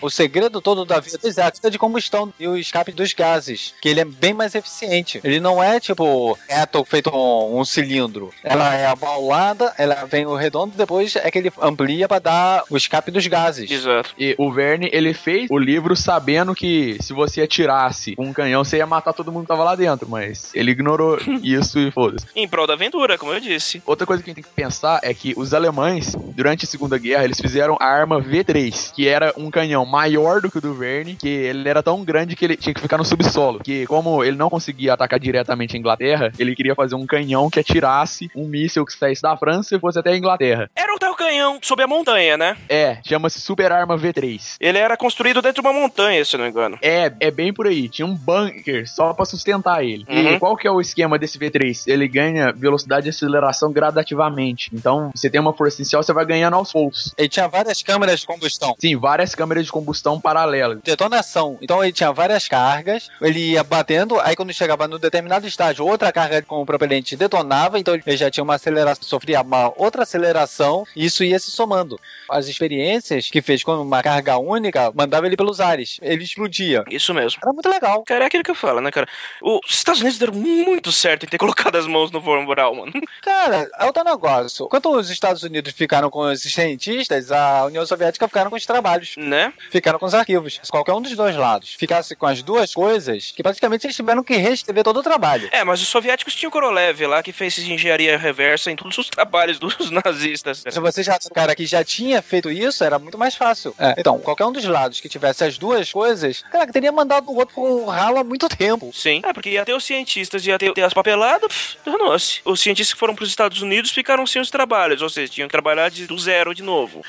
D: O segredo todo da vida é a questão de combustão e o escape dos gases, que ele é bem mais eficiente. Ele não é tipo reto feito um, um cilindro. Ela é abaulada, ela vem o redondo, depois é que ele amplia para dar o escape dos gases.
A: Exato.
B: E o Verne, ele fez o livro sabendo que se você atirasse com um canhão, você ia matar todo mundo que tava lá dentro, mas ele ignorou isso e foda-se.
A: Em prol da aventura, como eu disse.
B: Outra coisa que a gente tem que pensar é que os alemães, durante a Segunda Guerra, eles fizeram a arma V3, que era um canhão maior do que o do Verne, que ele era tão grande que ele tinha que ficar no subsolo. Que como ele não conseguia atacar diretamente a Inglaterra, ele queria fazer um canhão que atirasse um míssil que saísse da França e fosse até a Inglaterra.
A: Era o tal canhão sob a montanha, né?
B: É, chama-se Super Arma V3.
A: Ele era construído dentro de uma montanha, se não me engano.
B: É, é bem por aí. Tinha um bunker só pra sustentar ele.
A: Uhum.
B: E qual que é o esquema desse V3? Ele ganha velocidade de aceleração gradativamente. Então, você tem uma força inicial, você vai ganhando aos poucos.
D: Ele tinha várias câmeras de combustão.
B: Sim, várias câmeras de combustão paralelas.
D: Detonação. Então ele tinha várias cargas, ele ia batendo, aí quando chegava no determinado estágio, outra carga com o propelente detonava, então ele já tinha uma aceleração, sofria uma outra aceleração, e isso ia se somando. As experiências que fez com uma carga única, mandava ele pelos ares, ele explodia.
A: Isso mesmo.
D: Era muito legal.
A: Cara, é aquilo que eu falo, né, cara? Os Estados Unidos deram muito certo em ter colocado as mãos no Von Braun, mano.
D: Cara, é outro negócio. Enquanto os Estados Unidos ficaram com os cientistas, a União Soviética ficaram com os trabalhos.
A: Né?
D: Ficaram com os arquivos. Se qualquer um dos dois lados ficasse com as duas coisas, que praticamente eles tiveram que reescrever todo o trabalho.
A: É, mas os soviéticos tinham o Korolev lá que fez engenharia reversa em todos os trabalhos dos nazistas.
D: Se você já cara que já tinha feito isso, era muito mais fácil. Então, qualquer um dos lados que tivesse as duas coisas, cara, teria mandado o outro pro ralo há muito tempo.
A: Sim. É, porque ia ter os cientistas, ia ter, ter as papeladas, pff, danou-se. Os cientistas que foram pros Estados Unidos ficaram sem os trabalhos, ou seja, tinham que trabalhar de, do zero de novo.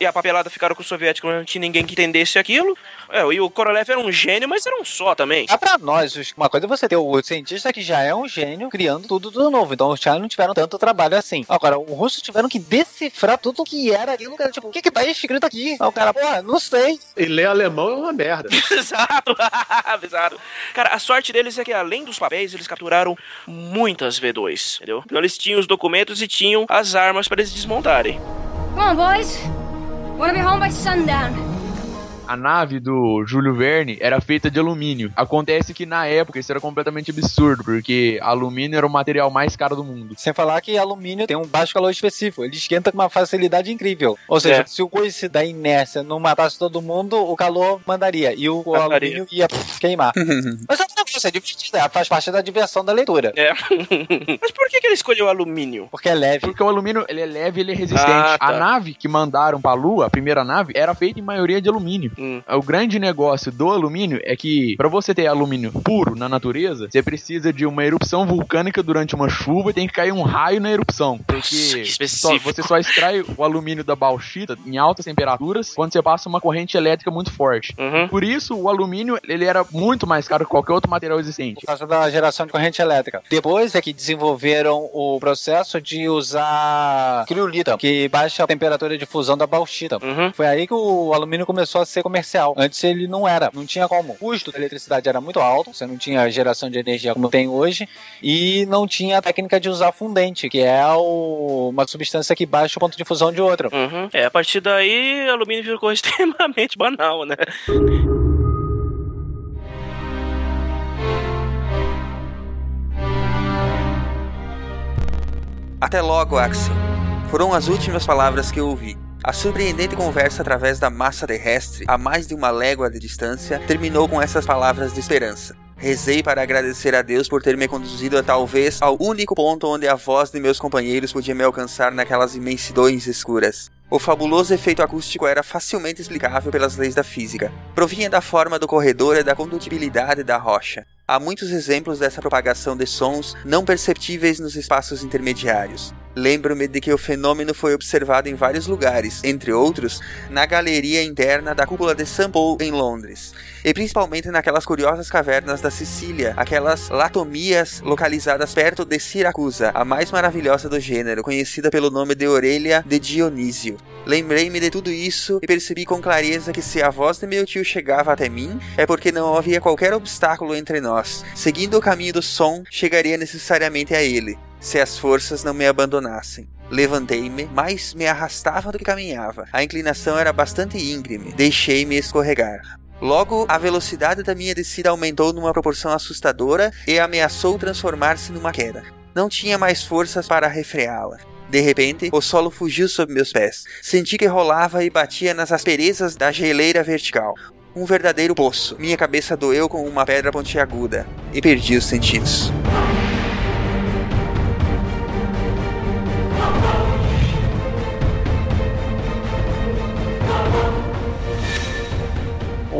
A: E a papelada ficaram com os soviéticos, não tinha ninguém que entendesse aquilo. É, e o Korolev era um gênio, mas era um só também.
D: Ah, pra nós, uma coisa é você ter o cientista que já é um gênio criando tudo do novo. Então os caras não tiveram tanto trabalho assim. Agora, os russos tiveram que decifrar tudo o que era aquilo. Cara, tipo, o que que tá escrito aqui? Aí o cara, pô, não sei.
E: E ler alemão é uma merda.
A: Exato, exato. Cara, a sorte deles é que além dos papéis, eles capturaram muitas V2, entendeu? Então eles tinham os documentos e tinham as armas para eles desmontarem.
H: Come on, boys. Wanna be home by sundown.
B: A nave do Júlio Verne era feita de alumínio. Acontece que na época isso era completamente absurdo, porque alumínio era o material mais caro do mundo.
D: Sem falar que alumínio tem um baixo calor específico. Ele esquenta com uma facilidade incrível. Ou seja,
A: É.
D: se o coice da inércia não matasse todo mundo, o calor mandaria. E o
A: Mandaria.
D: alumínio ia pff, queimar. Mas negócio, é divertido. é, Faz parte da diversão da leitura.
A: É. Mas por que, que ele escolheu alumínio?
D: Porque é leve.
B: Porque o alumínio ele é leve e ele é resistente.
A: Ah, tá.
B: A nave que mandaram pra Lua, a primeira nave, era feita em maioria de alumínio.
A: Hum.
B: O grande negócio do alumínio é que, pra você ter alumínio puro na natureza, você precisa de uma erupção vulcânica durante uma chuva e tem que cair um raio na erupção.
A: Nossa,
B: Porque
A: que
B: só- você só extrai o alumínio da bauxita em altas temperaturas quando você passa uma corrente elétrica muito forte.
A: Uhum.
B: Por isso, o alumínio ele era muito mais caro que qualquer outro material existente.
D: Por causa da geração de corrente elétrica. Depois é que desenvolveram o processo de usar criolita, que baixa a temperatura de fusão da bauxita.
A: Uhum.
D: Foi aí que o alumínio começou a ser comercial. Antes ele não era, não tinha como. O custo da eletricidade era muito alto, você não tinha geração de energia como tem hoje, e não tinha a técnica de usar fundente, que é o- uma substância que baixa o ponto de fusão de outra.
A: Uhum. É, a partir daí, alumínio ficou extremamente banal, né?
C: Até logo, Axel. Foram as últimas palavras que eu ouvi. A surpreendente conversa através da massa terrestre, a mais de uma légua de distância, terminou com essas palavras de esperança. Rezei para agradecer a Deus por ter me conduzido a talvez ao único ponto onde a voz de meus companheiros podia me alcançar naquelas imensidões escuras. O fabuloso efeito acústico era facilmente explicável pelas leis da física. Provinha da forma do corredor e da condutibilidade da rocha. Há muitos exemplos dessa propagação de sons não perceptíveis nos espaços intermediários. Lembro-me de que o fenômeno foi observado em vários lugares, entre outros, na galeria interna da cúpula de St. Paul em Londres, e principalmente naquelas curiosas cavernas da Sicília, aquelas latomias localizadas perto de Siracusa, a mais maravilhosa do gênero, conhecida pelo nome de Orelha de Dionísio. Lembrei-me de tudo isso e percebi com clareza que se a voz de meu tio chegava até mim, é porque não havia qualquer obstáculo entre nós. Seguindo o caminho do som, chegaria necessariamente a ele, se as forças não me abandonassem. Levantei-me, mas me arrastava do que caminhava. A inclinação era bastante íngreme. Deixei-me escorregar. Logo, a velocidade da minha descida aumentou numa proporção assustadora e ameaçou transformar-se numa queda. Não tinha mais forças para refreá-la. De repente, o solo fugiu sob meus pés. Senti que rolava e batia nas asperezas da geleira vertical. Um verdadeiro poço. Minha cabeça doeu com uma pedra pontiaguda e perdi os sentidos.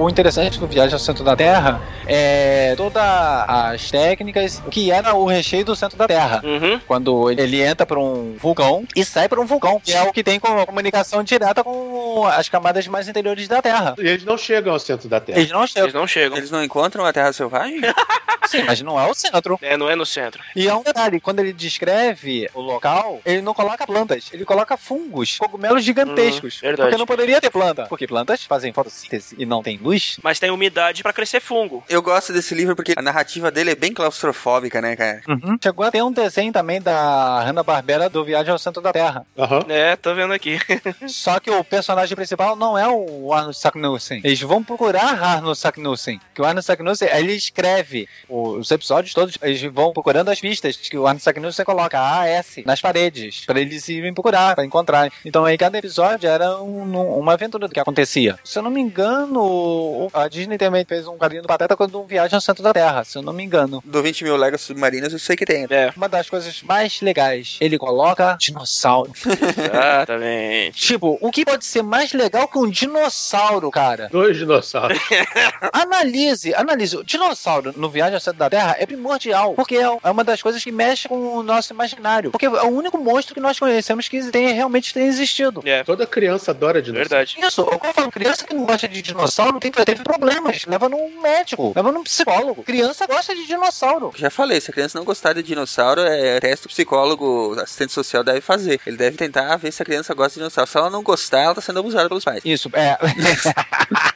D: O interessante do Viagem ao Centro da Terra é todas as técnicas que era o recheio do centro da Terra.
A: Uhum.
D: Quando ele entra para um vulcão e sai para um vulcão, que é o que tem com- comunicação direta com as camadas mais interiores da Terra.
E: E eles não chegam ao centro da Terra.
D: Eles não chegam,
A: Eles não chegam.
C: Eles não encontram a Terra Selvagem?
D: sim, mas não é o centro.
A: É, não é no centro.
D: E é um detalhe, quando ele descreve o local, ele não coloca plantas, ele coloca fungos, cogumelos gigantescos.
A: Hum, verdade.
D: Porque não poderia ter planta. Porque plantas fazem fotossíntese e não tem luz.
A: Mas tem umidade pra crescer fungo.
C: Eu gosto desse livro porque a narrativa dele é bem claustrofóbica, né, cara?
D: Chegou a ter um desenho também da Hanna-Barbera do Viagem ao Centro da Terra.
E: Aham.
A: É, tô vendo aqui.
D: Só que o personagem principal não é o Arnold Saknussen. Eles vão procurar Arnold Saknussen. Que o Arnold Saknussen, ele escreve os episódios todos, eles vão procurando as pistas que o Arnold Saknussen coloca AS nas paredes, para eles irem procurar, para encontrar. Então aí cada episódio era um- uma aventura do que acontecia. Se eu não me engano, o- a Disney também fez um carinho do Pateta quando um viagem ao centro da Terra, se eu não me engano.
C: Do 20 mil léguas submarinas eu sei que tem.
A: É,
D: Uma das coisas mais legais, ele coloca dinossauro.
A: exatamente.
D: Tipo, o que pode ser mais legal que um dinossauro, cara?
E: Dois dinossauros.
D: Analise, analise. O dinossauro no Viagem ao Centro da Terra é primordial, porque é é uma das coisas que mexe com o nosso imaginário. Porque é o único monstro que nós conhecemos que tem, realmente tem existido.
A: É,
E: Toda criança adora dinossauro.
A: verdade.
D: Isso, eu falo, criança que não gosta de dinossauro tem, teve problemas. Leva num médico, leva num psicólogo. Criança gosta de dinossauro.
C: Já falei, se a criança não gostar de dinossauro, é teste o psicólogo, assistente social deve fazer. Ele deve tentar ver se a criança gosta de dinossauro. Se ela não gostar, ela tá sendo abusada pelos pais.
D: Isso, é.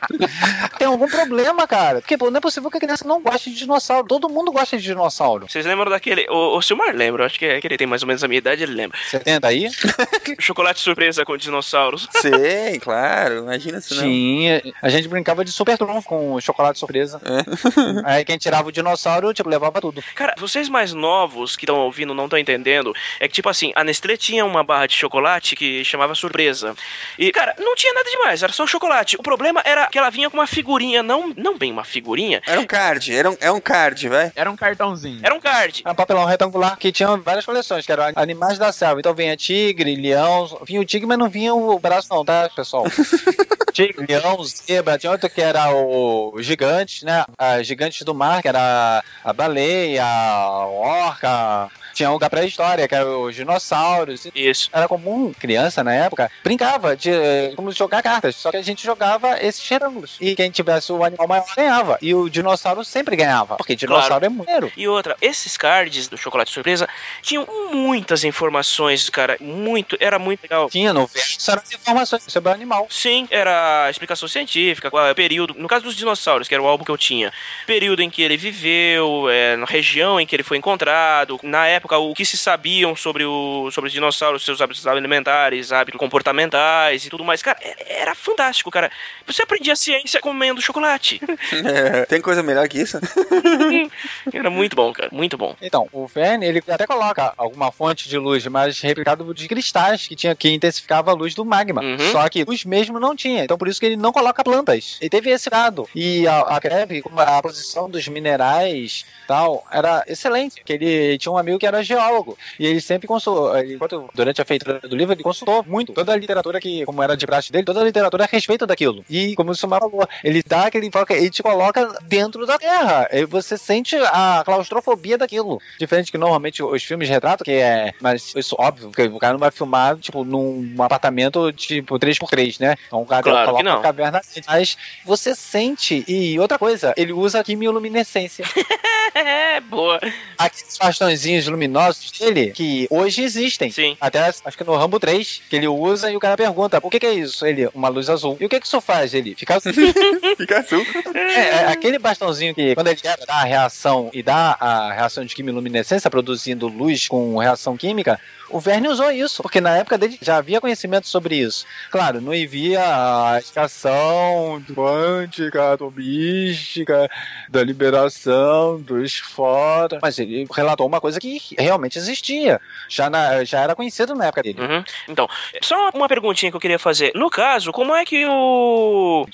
D: tem algum problema, cara. Porque pô, não é possível que a criança não goste de dinossauro. Todo mundo gosta de dinossauro.
A: Vocês lembram daquele. O, o Silmar lembra, eu acho que, é, que ele tem mais ou menos a minha idade, ele lembra.
D: Você tenta aí?
A: Chocolate surpresa com dinossauros.
C: Sim, claro. Imagina se não.
D: Tinha. A gente brincava de super trunfo com chocolate surpresa. Aí quem tirava o dinossauro, tipo, levava tudo.
A: Cara, vocês mais novos que estão ouvindo não estão entendendo. É que, tipo assim, a Nestlé tinha uma barra de chocolate que chamava surpresa. E, cara, não tinha nada demais, era só chocolate. O problema era que ela vinha com uma figurinha, não, não bem uma figurinha,
C: Era um card, era um, é um card, vai.
B: Era um cartãozinho.
A: era um card.
D: Era um papelão retangular que tinha várias coleções, que eram animais da selva. Então vinha tigre, leão, vinha o tigre, mas não vinha o braço não, tá, pessoal? tigre, leão, zebra, tinha outro que era o gigante, né? A gigantes do mar, que era a baleia, a orca, tinha um da pré-história, que era os dinossauros.
A: Isso.
D: Era comum, criança na época, brincava de como jogar cartas, só que a gente jogava esses retângulos. E quem tivesse o animal maior ganhava. E o dinossauro sempre ganhava, porque dinossauro
A: Claro.
D: é muito.
A: E outra, esses cards do chocolate surpresa tinham muitas informações, cara. Muito, era muito legal.
D: Tinha no verso eram informações sobre o animal.
A: Sim, era explicação científica, qual é o período. No caso dos dinossauros, que era o álbum que eu tinha, período em que ele viveu, é, na região em que ele foi encontrado, na época o que se sabiam sobre, o, sobre os dinossauros, seus hábitos alimentares, hábitos comportamentais e tudo mais. Cara, é- era fantástico, cara. Você aprendia ciência comendo chocolate.
C: É, tem coisa melhor que isso?
A: Era muito bom, cara, muito bom.
D: Então, o Verne, ele até coloca alguma fonte de luz, mas replicado de cristais, que tinha que intensificava a luz do magma.
A: Uhum.
D: Só que luz mesmo não tinha. Então, por isso que ele não coloca plantas. Ele teve esse dado. E a, a como a posição dos minerais tal, era excelente. Porque ele tinha um amigo que era geólogo. E ele sempre consultou, enquanto, durante a feitura do livro, ele consultou muito. Toda a literatura que, como era de praxe dele, toda a literatura a respeito daquilo. E, como o Sumar falou, ele dá aquele foco, ele te coloca dentro da Terra. E você sente a claustrofobia daquilo. Diferente que normalmente os filmes retratam, que é. Mas isso óbvio, porque o cara não vai filmar, tipo, num apartamento tipo 3x3, né? Então o cara
A: Claro que
D: coloca
A: não.
D: caverna. Mas você sente. E outra coisa, ele usa quimioluminescência.
A: É, boa.
D: Aqueles bastãozinhos luminosos dele, que hoje existem.
A: Sim.
D: Até acho que no Rambo 3, que ele usa e o cara pergunta: o que, que é isso? Ele, uma luz azul. E o que, que isso faz? Ele fica azul.
C: Fica azul.
D: É, é, aquele bastãozinho que, quando ele dar a reação e dá a reação de quimiluminescência, produzindo luz com reação química, o Verne usou isso, porque na época dele já havia conhecimento sobre isso. Claro, não havia a explicação quântica, atomística, da liberação dos fótons, mas ele relatou uma coisa que realmente existia. Já, na- já era conhecido na época dele.
A: Uhum. Então, só uma perguntinha que eu queria fazer. No caso, como é que o.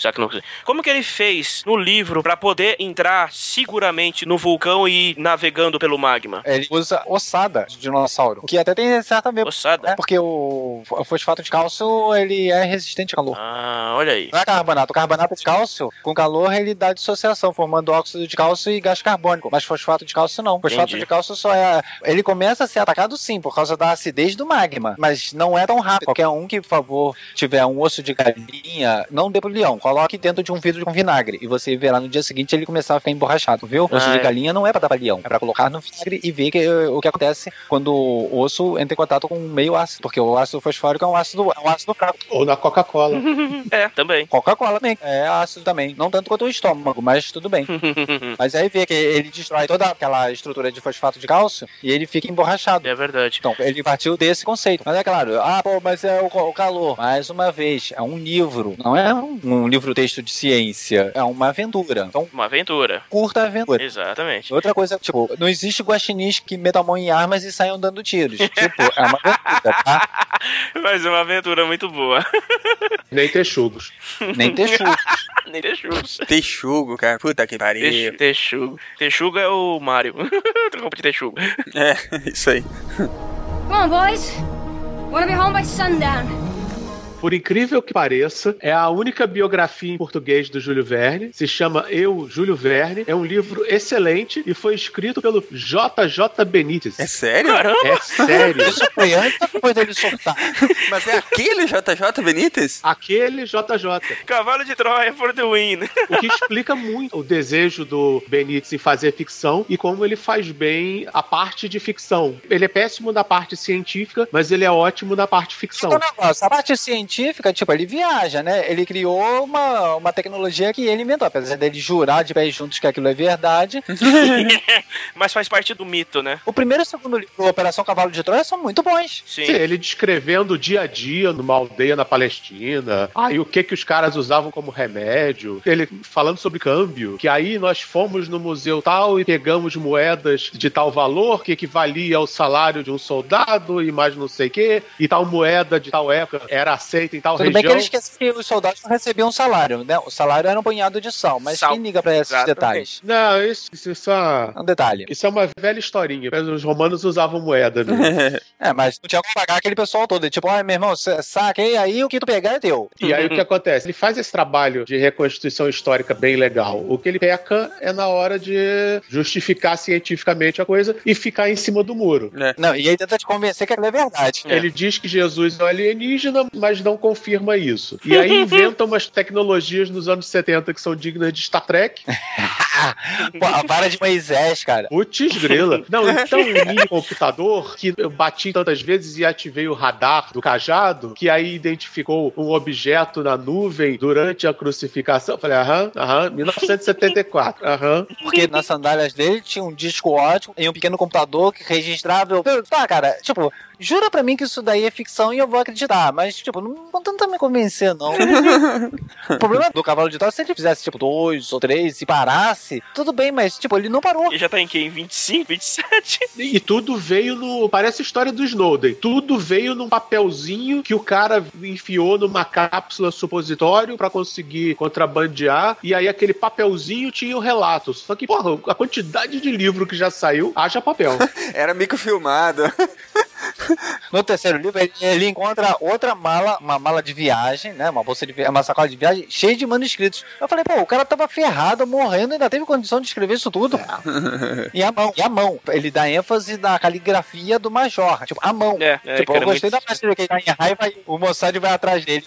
A: Como que ele fez no livro pra poder entrar seguramente no vulcão e ir navegando pelo magma?
D: Ele usa ossada de dinossauro, o que até tem certa ver
A: Ossada?
D: É porque o o fosfato de cálcio ele é resistente a calor.
A: Ah, olha aí.
D: Não é carbonato. O carbonato de cálcio, com calor, ele dá dissociação, formando óxido de cálcio e gás carbônico. Mas fosfato de cálcio não. Fosfato
A: Entendi.
D: de cálcio só é. Ele começa a ser atacado sim, por causa da acidez do magma. Mas não é tão rápido. Qualquer um que, por favor, tiver um osso de galinha, não dê pro leão. Coloque dentro de um vidro com vinagre. E você verá no dia seguinte ele começar a ficar emborrachado, viu? Osso
A: Ah,
D: de
A: é.
D: galinha não é pra dar pra leão. É pra colocar no vinagre e ver que- o que acontece quando o osso entra em contato com meio ácido. Porque o ácido fosfórico é um ácido, é um ácido fraco.
E: Ou na Coca-Cola.
A: É, também.
D: Coca-Cola também. É ácido também. Não tanto quanto o estômago, mas tudo bem. mas aí vê que ele destrói toda aquela estrutura de fosfato de cálcio e ele fica emborrachado.
A: É verdade.
D: Então, ele partiu desse conceito. Mas é claro, ah, pô, mas é o, o calor. Mais uma vez, é um livro. Não é um, um livro-texto de ciência. É uma aventura. Então,
A: Uma aventura.
D: curta aventura.
A: Exatamente.
D: Outra coisa, tipo, não existe guaxinins que metam a mão em armas e saiam dando tiros. Tipo, é uma aventura, tá?
A: Mas é uma aventura muito boa.
E: Nem texugos.
D: Nem texugo.
A: Nem Texugos.
C: Texugo, cara. Puta que pariu.
A: Tex- Texugo. Texugo é o Mario. Trocou de Texugo.
C: É, isso aí.
H: Come on, boys. Wanna be home by sundown.
E: Por incrível que pareça, é a única biografia em português do Júlio Verne. Se chama Eu, Júlio Verne. É um livro excelente e foi escrito pelo JJ Benítez.
C: É sério?
A: Caramba!
E: É sério.
D: Isso foi antes ou depois dele soltar?
C: Mas é aquele JJ Benítez?
E: Aquele JJ.
A: Cavalo de Troia for the win.
E: O que explica muito o desejo do Benítez em fazer ficção e como ele faz bem a parte de ficção. Ele é péssimo na parte científica, mas ele é ótimo na parte ficção.
D: Então, negócio, a parte científica, tipo, ele viaja, né? Ele criou uma, uma tecnologia que ele inventou. Apesar dele jurar de pés juntos que aquilo é verdade.
A: Mas faz parte do mito, né?
D: o primeiro e o segundo livro, Operação Cavalo de Troia, são muito bons.
A: Sim.
E: Sim, ele descrevendo o dia a dia numa aldeia na Palestina, aí o que que os caras usavam como remédio, ele falando sobre câmbio, que aí nós fomos no museu tal e pegamos moedas de tal valor que equivalia ao salário de um soldado e mais não sei o que, e tal moeda de tal época era aceita em tal
D: Tudo
E: região.
D: bem que ele esquece que os soldados não recebiam um salário, né? O salário era um punhado de sal, mas
A: Sal.
D: quem liga pra esses
A: Exatamente.
D: detalhes?
E: Não, isso, isso, é...
D: É um detalhe.
E: Isso é uma velha historinha. Os romanos usavam moeda. Né?
D: É, mas não tinha como pagar aquele pessoal todo. Tipo, olha, meu irmão, cê saquei aí, o que tu pegar é teu.
E: e aí o que acontece? Ele faz esse trabalho de reconstituição histórica bem legal. O que ele peca é na hora de justificar cientificamente a coisa e ficar em cima do muro.
D: Não, e aí tenta te convencer que aquilo é verdade.
E: Ele diz que Jesus é um alienígena, mas não confirma isso. E aí inventa umas tecnologias nos anos 70 que são dignas de Star Trek.
D: Pô, a vara de Moisés, cara.
E: Putz grila. Não, então um mini computador que eu bati tantas vezes e ativei o radar do cajado, que aí identificou um objeto na nuvem durante a crucificação. Eu Falei, aham, aham, 1974, aham.
D: Porque nas sandálias dele tinha um disco ótimo e um pequeno computador que registrava. Eu, Tá, cara, tipo, jura pra mim que isso daí é ficção e eu vou acreditar. Mas, tipo, não, não tenta me convencer, não. o problema do cavalo de Troia, se ele fizesse, tipo, dois ou três e parasse, tudo bem, mas, tipo, ele não parou.
A: Ele já tá em quem? 25, 27?
E: E tudo veio no. Parece a história do Snowden. Tudo veio num papelzinho que o cara enfiou numa cápsula supositório pra conseguir contrabandear. E aí aquele papelzinho tinha o relato. Só que, porra, a quantidade de livro que já saiu, haja papel.
C: Era microfilmado.
D: No terceiro livro, ele, ele encontra outra mala, uma mala de viagem, né? Uma bolsa de viagem, uma sacola de viagem cheia de manuscritos. Eu falei, pô, o cara tava ferrado, morrendo, ainda teve condição de escrever isso tudo. E a mão, e a mão. Ele dá ênfase na caligrafia do Major. Tipo, a mão.
A: É, é,
D: tipo, eu gostei
A: muito-
D: da parte que ele tá em raiva e o Mossad vai atrás dele.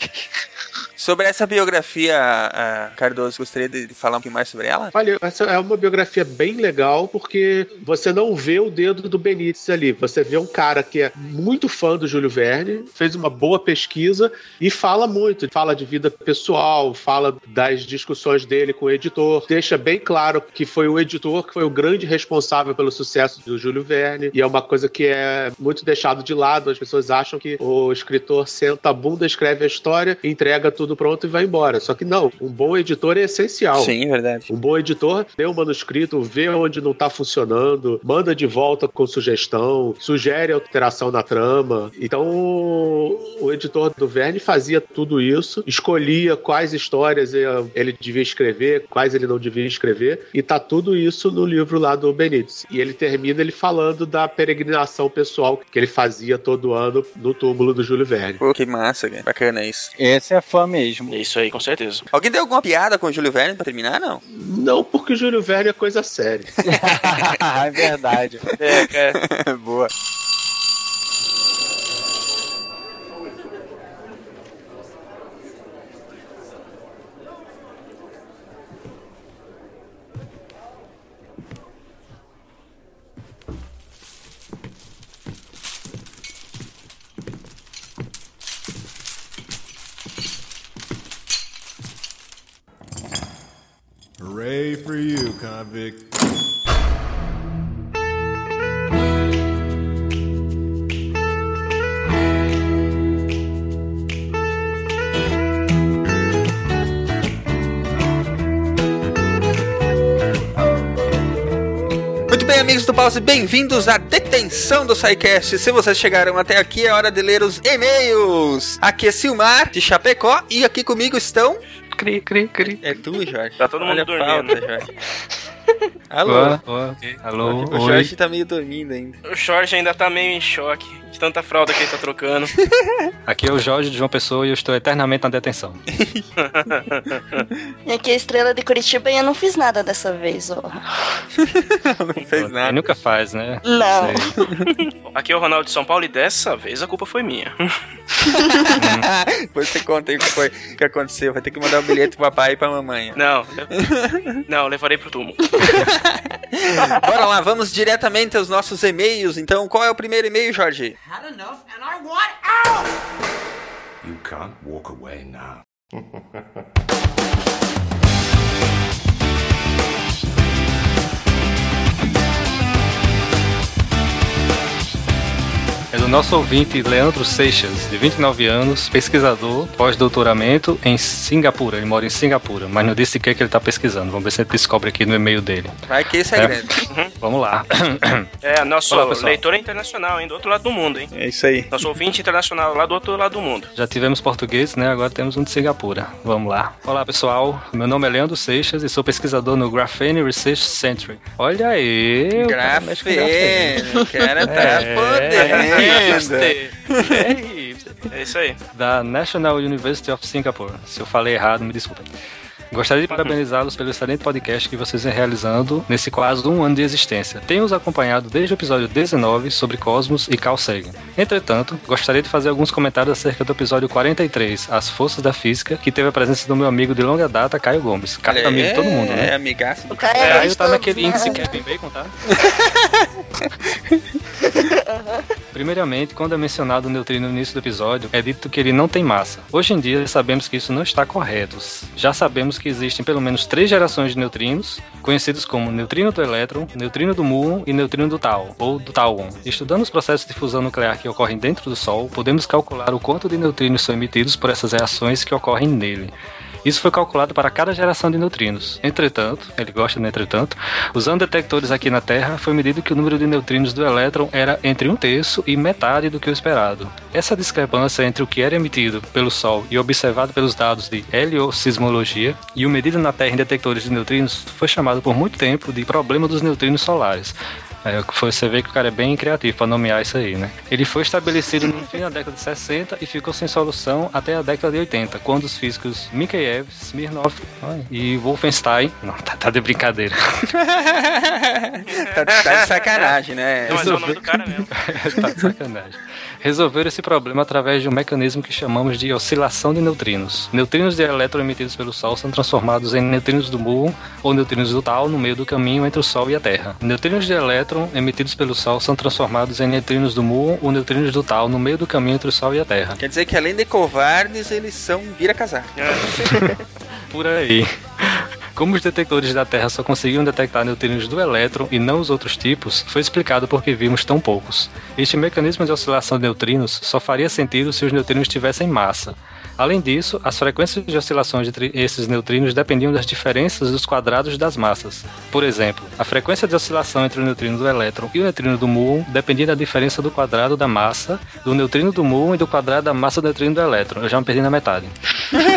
C: Sobre essa biografia, ah, Cardoso, gostaria de falar um pouquinho mais sobre ela?
E: Olha, essa é uma biografia bem legal porque você não vê o dedo do Benítez ali. Você vê um cara que é muito fã do Júlio Verne, fez uma boa pesquisa e fala muito. Fala de vida pessoal, fala das discussões dele com o editor, deixa bem claro que foi o editor que foi o grande responsável pelo sucesso do Júlio Verne. E é uma coisa que é muito deixado de lado. As pessoas acham que o escritor senta a bunda, escreve a história, entrega tudo pronto e vai embora. Só que não, um bom editor é essencial.
C: Sim, verdade.
E: Um bom editor lê o manuscrito, vê onde não tá funcionando, manda de volta com sugestão, sugere alteração na trama. Então, o editor do Verne fazia tudo isso, escolhia quais histórias ele devia escrever, quais ele não devia escrever, e tá tudo isso no livro lá do Benítez. E ele termina ele falando da peregrinação pessoal que ele fazia todo ano no túmulo do Júlio Verne.
C: Pô, que massa, cara. Bacana isso.
D: Esse é fã mesmo.
A: É isso aí, com certeza.
C: Alguém tem alguma piada com o Júlio Verne pra terminar? Não.
E: Não porque Júlio Verne é coisa séria.
D: é verdade.
A: É, cara.
C: Boa.
I: Hooray for you, convict.
C: Amigos do Pause, bem-vindos à detenção do SciCast. Se vocês chegaram até aqui, é hora de ler os e-mails. Aqui é Silmar, de Chapecó, e aqui comigo estão...
A: Cri, cri, cri.
C: É tu, Jorge?
A: Tá todo mundo
C: Olha a
A: dormindo.
C: pauta, Jorge. Alô?
J: Alô,
C: O Jorge tá meio dormindo ainda.
A: O Jorge ainda tá meio em choque de tanta fralda que ele tá trocando.
J: Aqui é o Jorge de João Pessoa e eu estou eternamente na detenção.
K: E aqui é a estrela de Curitiba e eu não fiz nada dessa vez, ó.
C: Não fez nada.
J: nunca faz, né?
K: Não.
J: Sei.
A: Aqui é o Ronaldo de São Paulo e dessa vez a culpa foi minha.
C: Depois você conta aí o que foi que aconteceu. Vai ter que mandar um bilhete pro papai e pra mamãe.
A: Não, não, levarei pro túmulo.
C: Bora lá, vamos diretamente aos nossos e-mails. Então, qual é o primeiro e-mail, Jorge?
I: You can't walk away now.
J: É do nosso ouvinte Leandro Seixas, de 29 anos, pesquisador, pós-doutoramento em Singapura. Ele mora em Singapura, mas não disse o que, é que ele está pesquisando. Vamos ver se ele descobre aqui no e-mail dele.
C: Vai que esse é,
J: É.
C: grande.
J: Vamos lá.
A: É, nosso
J: Olá,
A: leitor é internacional, hein? Do outro lado do mundo, hein?
C: É isso aí.
A: Nosso ouvinte internacional lá do outro lado do mundo.
J: Já tivemos português, né? Agora temos um de Singapura. Vamos lá. Olá, pessoal. Meu nome é Leandro Seixas e sou pesquisador no Graphene Research Center. Olha aí.
C: Grafeno, o cara tá
J: É,
C: podendo.
A: É isso aí.
J: da National University of Singapore. Se eu falei errado, me desculpem. Gostaria de parabenizá-los pelo excelente podcast que vocês vêm realizando nesse quase um ano de existência. Tenho os acompanhado desde o episódio 19 sobre Cosmos e Carl Sagan. Entretanto, gostaria de fazer alguns comentários acerca do episódio 43, As Forças da Física, que teve a presença do meu amigo de longa data, Caio Gomes. Caio é amigo de todo mundo,
C: É,
J: né?
C: amigaço.
K: O cara
J: É,
K: é,
J: Caio tá
K: gostoso,
J: naquele índice Kevin Bacon, tá? Primeiramente, quando é mencionado o neutrino no início do episódio, é dito que ele não tem massa. Hoje em dia, sabemos que isso não está correto. Já sabemos que existem pelo menos três gerações de neutrinos, conhecidos como neutrino do elétron, neutrino do muon e neutrino do tau, ou do tauon. Estudando os processos de fusão nuclear que ocorrem dentro do Sol, podemos calcular o quanto de neutrinos são emitidos por essas reações que ocorrem nele. Isso foi calculado para cada geração de neutrinos. Entretanto, ele gosta do entretanto, usando detectores aqui na Terra, foi medido que o número de neutrinos do elétron era entre um terço e metade do que o esperado. Essa discrepância entre o que era emitido pelo Sol e observado pelos dados de heliosismologia e o medido na Terra em detectores de neutrinos foi chamado por muito tempo de problema dos neutrinos solares. É, foi- você vê que o cara é bem criativo para nomear isso aí, né? Ele foi estabelecido no fim da década de 60 e ficou sem solução até a década de 80, quando os físicos Mikheyev, Smirnov ai, e Wolfenstein. Não, tá, tá de brincadeira.
C: tá, tá de sacanagem, né?
A: Não, mas é o nome do cara mesmo.
J: tá de sacanagem. Resolveram esse problema através de um mecanismo que chamamos de oscilação de neutrinos. Neutrinos de elétron emitidos pelo Sol são transformados em neutrinos do muon ou neutrinos do tal no meio do caminho entre o Sol e a Terra. Neutrinos de elétron emitidos pelo Sol são transformados em neutrinos do muon ou neutrinos do tal no meio do caminho entre o Sol e a Terra.
C: Quer dizer que além de covardes, eles são vira-casar.
J: Por aí. Como os detectores da Terra só conseguiam detectar neutrinos do elétron e não os outros tipos, foi explicado por que vimos tão poucos. Este mecanismo de oscilação de neutrinos só faria sentido se os neutrinos tivessem massa. Além disso, as frequências de oscilações entre esses neutrinos dependiam das diferenças dos quadrados das massas. Por exemplo, a frequência de oscilação entre o neutrino do elétron e o neutrino do muon dependia da diferença do quadrado da massa do neutrino do muon e do quadrado da massa do neutrino do elétron. Eu já me perdi na metade.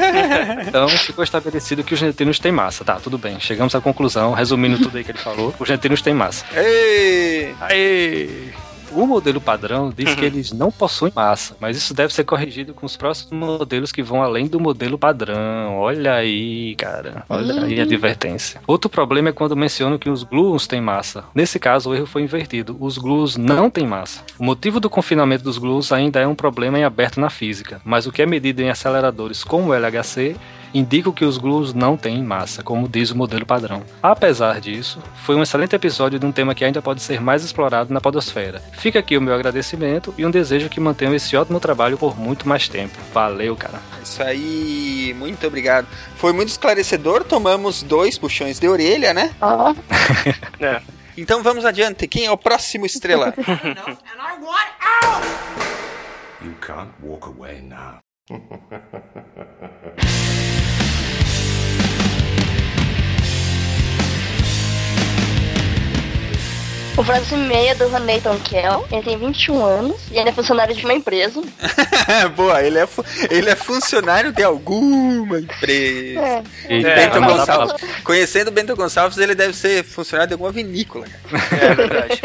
J: Então ficou estabelecido que os neutrinos têm massa. Tá, tudo bem. Chegamos à conclusão, resumindo tudo aí que ele falou. Os neutrinos têm massa.
C: Ei!
J: Aê! O modelo padrão diz que eles não possuem massa, mas isso deve ser corrigido com os próximos modelos que vão além do modelo padrão. Olha aí, cara. Olha aí a advertência. Outro problema é quando mencionam que os gluons têm massa. Nesse caso, o erro foi invertido. Os gluons não têm massa. O motivo do confinamento dos gluons ainda é um problema em aberto na física, mas o que é medido em aceleradores como o LHC indicam que os gluons não têm massa, como diz o modelo padrão. Apesar disso, foi um excelente episódio de um tema que ainda pode ser mais explorado na podosfera. Fica aqui o meu agradecimento e um desejo que mantenham esse ótimo trabalho por muito mais tempo. Valeu, cara.
C: Isso aí, muito obrigado. Foi muito esclarecedor, tomamos dois puxões de orelha, né?
K: Ó,
A: É.
C: Então vamos adiante. Quem é o próximo estrela?
I: You can't walk away now.
K: o próximo e-mail é do Nathan Kell. Ele tem 21 anos e ele é funcionário de uma empresa.
C: Boa, ele é, fu- ele é funcionário de alguma empresa.
K: É.
J: E-
A: É,
C: Bento Gonçalves. Conhecendo Bento Gonçalves, ele deve ser funcionário de alguma vinícola. cara.
A: É verdade.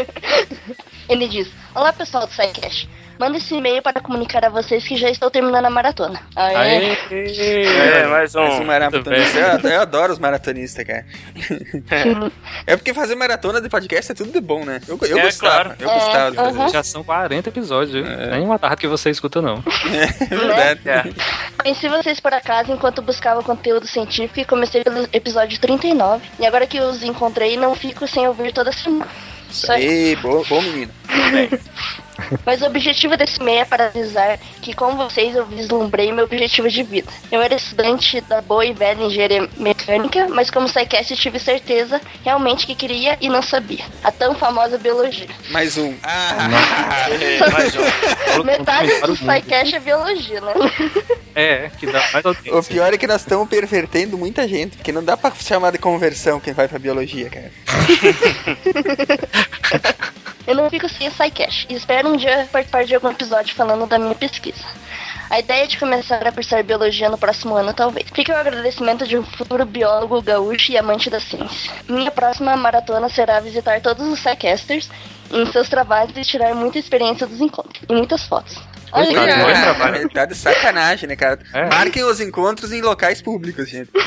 K: Ele diz: Olá pessoal do SciCast. Manda esse e-mail para comunicar a vocês que já estou terminando a maratona. Aê.
A: É, mais um.
C: Mais um maratonista. Eu, eu adoro os maratonistas, cara. É porque fazer maratona de podcast é tudo de bom, né? Eu, eu
A: É,
C: gostava.
A: claro.
C: Eu gostava de fazer
K: aham.
J: Já são 40 episódios, viu? Nem uma tarde que você escuta, não.
C: isso. É verdade.
A: É.
K: Conheci vocês por acaso enquanto buscava conteúdo científico e comecei pelo episódio 39. E agora que os encontrei, não fico sem ouvir toda semana.
C: Isso aí, bom, bom menino.
K: Mas o objetivo desse meio é para avisar que, com vocês, eu vislumbrei meu objetivo de vida. Eu era estudante da boa e velha engenharia mecânica, mas como SciCast tive certeza realmente que queria e não sabia. A tão famosa biologia.
C: Mais um. Ah,
A: Mais um.
K: Metade do SciCast é biologia, né?
J: É, que dá mais
C: o pior é que nós estamos pervertendo muita gente, porque não dá pra chamar de conversão quem vai pra biologia, cara.
K: Eu não fico sem o SciCast e espero um dia participar de algum episódio falando da minha pesquisa. A ideia é de começar a cursar biologia no próximo ano, talvez. Fica o agradecimento de um futuro biólogo gaúcho e amante da ciência. Minha próxima maratona será visitar todos os SciCasters em seus trabalhos e tirar muita experiência dos encontros. E muitas fotos. Olha
A: cara,
K: ó.
A: trabalho.
C: tá de sacanagem, né, cara?
J: É.
C: Marquem os encontros em locais públicos, gente.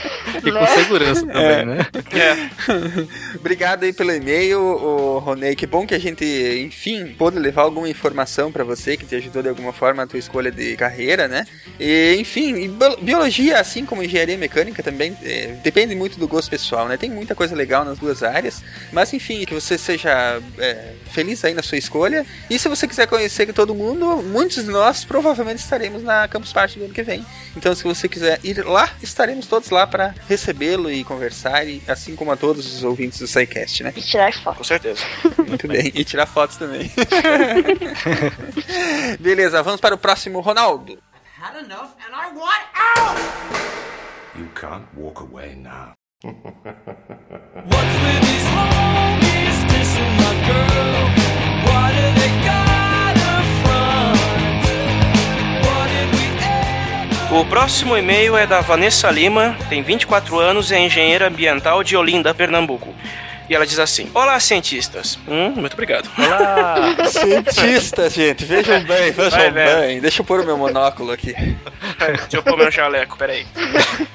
J: E com segurança também, né?
A: É.
C: Obrigado aí pelo e-mail, ô, Ronei. Que bom que a gente, enfim, pôde levar alguma informação pra você que te ajudou de alguma forma na tua escolha de carreira, né? E, enfim, bio- biologia, assim como engenharia mecânica também, é, depende muito do gosto pessoal, né? Tem muita coisa legal nas duas áreas, mas enfim, que você seja é, feliz aí na sua escolha. E se você quiser conhecer todo mundo, muitos de nós provavelmente estaremos na Campus Party do ano que vem. Então, se você quiser ir lá, estaremos todos lá para recebê-lo e conversar, e, assim como a todos os ouvintes do SciCast, né?
K: E tirar foto.
A: Com certeza.
C: Muito bem. E tirar fotos também. Beleza, vamos para o próximo, Ronaldo.
I: You can't walk away now.
A: O próximo e-mail é da Vanessa Lima, tem 24 anos e é engenheira ambiental de Olinda, Pernambuco. E ela diz assim: Olá, cientistas. Hum, muito obrigado.
J: Olá!
C: Cientista, gente, vejam bem, vejam
A: Vai, velho.
C: bem. Deixa eu pôr o meu monóculo aqui.
A: Deixa eu pôr meu jaleco, peraí.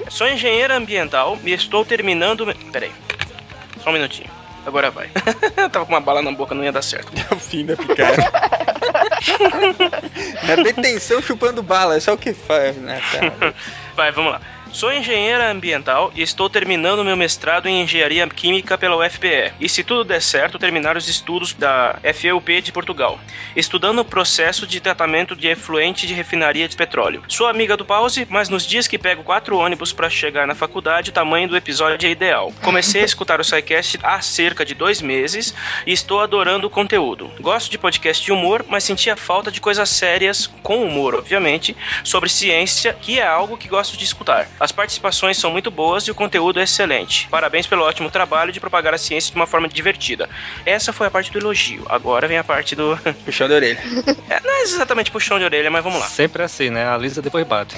A: Sou engenheira ambiental e estou terminando. Peraí. Só um minutinho. Agora vai. Tava com uma bala na boca, não ia dar certo.
C: É o fim da picada. É detenção chupando bala, é só o que faz, né, cara?
A: Vai, vamos lá. Sou engenheira ambiental e estou terminando meu mestrado em engenharia química pela UFPE. E se tudo der certo, terminar os estudos da FEUP de Portugal, estudando o processo de tratamento de efluente de refinaria de petróleo. Sou amiga do Pause, mas nos dias que pego quatro ônibus para chegar na faculdade, o tamanho do episódio é ideal. Comecei a escutar o SciCast há cerca de dois meses e estou adorando o conteúdo. Gosto de podcast de humor, mas sentia falta de coisas sérias, com humor, obviamente, sobre ciência, que é algo que gosto de escutar. As participações são muito boas e o conteúdo é excelente. Parabéns pelo ótimo trabalho de propagar a ciência de uma forma divertida. Essa foi a parte do elogio. Agora vem a parte do.
C: Puxão de orelha.
A: É, não é exatamente puxão de orelha, mas vamos lá.
J: Sempre assim, né? A Lisa depois bate.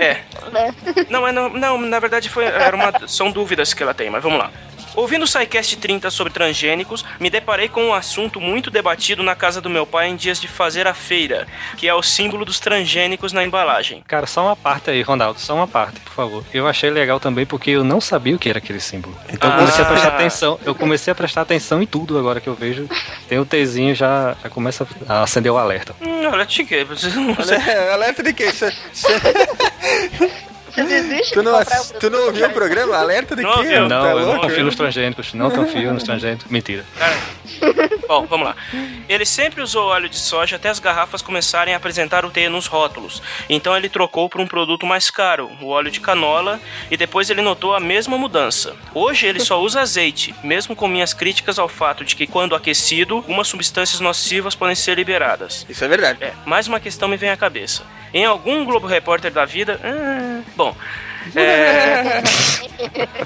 A: É.
K: Né?
A: Não, é, não, não, na verdade foi, era uma, são dúvidas que ela tem, mas vamos lá. Ouvindo o SciCast 30 sobre transgênicos, me deparei com um assunto muito debatido na casa do meu pai em dias de fazer a feira, que é o símbolo dos transgênicos na embalagem.
J: Cara, só uma parte aí, Ronaldo, só uma parte, por favor. Eu achei legal também porque eu não sabia o que era aquele símbolo. Então eu comecei a prestar
A: Ah.
J: atenção. Eu comecei a prestar atenção em tudo agora que eu vejo. Tem o Tzinho já, já começa a acender o alerta.
A: Hum, olha, você-
C: É, alerta de quê? Cê- cê-
K: Você desiste
C: tu,
K: de
C: não,
K: comprar
C: ass- tu não ouviu o programa? Alerta de
A: Não
C: quê?
J: Não,
C: Tá
J: eu não confio nos transgênicos. Não confio nos transgênicos. Mentira.
A: Cara. Bom, vamos lá. Ele sempre usou óleo de soja até as garrafas começarem a apresentar o T nos rótulos. Então ele trocou por um produto mais caro, o óleo de canola, e depois ele notou a mesma mudança. Hoje ele só usa azeite, mesmo com minhas críticas ao fato de que quando aquecido, algumas substâncias nocivas podem ser liberadas.
C: Isso é verdade.
A: É, mais uma questão me vem à cabeça. Em algum Globo Repórter da vida. ah, bom. 本 é,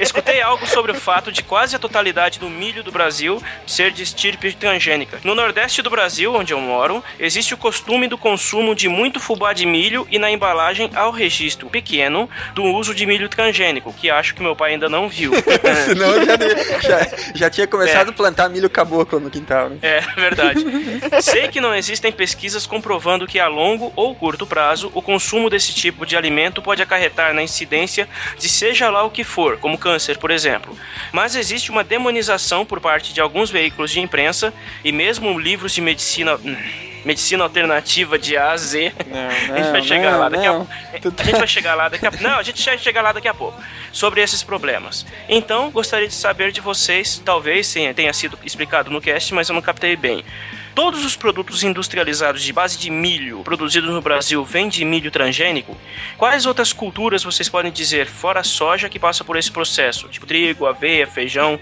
A: escutei algo sobre o fato de quase a totalidade do milho do Brasil ser de estirpe transgênica. No nordeste do Brasil, onde eu moro, existe o costume do consumo de muito fubá de milho e na embalagem há o registro pequeno do uso de milho transgênico, que acho que meu pai ainda não viu.
C: Senão eu já, já, já tinha começado
A: É.
C: a plantar milho caboclo no quintal, né?
A: É, verdade. Sei que não existem pesquisas comprovando que a longo ou curto prazo o consumo desse tipo de alimento pode acarretar na incidência de seja lá o que for, como câncer, por exemplo. Mas existe uma demonização por parte de alguns veículos de imprensa e mesmo livros de medicina. medicina alternativa de A a Z.
C: Não,
A: a gente vai
C: não,
A: chegar
C: não,
A: lá daqui
C: não.
A: a A gente vai chegar lá daqui a Não, a gente vai chegar lá daqui a pouco. Sobre esses problemas. Então, gostaria de saber de vocês, talvez tenha sido explicado no cast, mas eu não captei bem. Todos os produtos industrializados de base de milho produzidos no Brasil vêm de milho transgênico? Quais outras culturas vocês podem dizer, fora a soja, que passa por esse processo? Tipo trigo, aveia, feijão.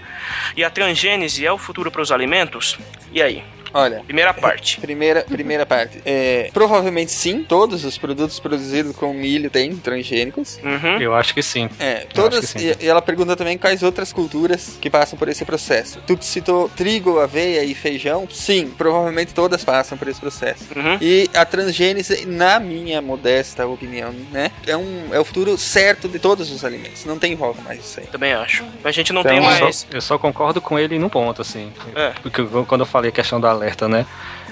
A: E a transgênese é o futuro para os alimentos? E aí?
C: Olha.
A: Primeira parte.
C: Primeira, primeira parte. É, provavelmente sim, todos os produtos produzidos com milho têm transgênicos.
A: Uhum.
J: Eu acho que sim.
C: É,
J: Eu
C: todas.
J: sim.
C: E, e ela pergunta também quais outras culturas que passam por esse processo. Tu citou trigo, aveia e feijão? Sim, provavelmente todas passam por esse processo.
A: Uhum.
C: E a transgênese, na minha modesta opinião, né, é, um, é o futuro certo de todos os alimentos. Não tem volta mais isso aí.
A: Também acho. A gente não
J: Então,
A: tem
J: eu
A: mais.
J: só- eu só concordo com ele num ponto, assim.
A: É.
J: Porque eu- quando eu falei a questão do alerta, né?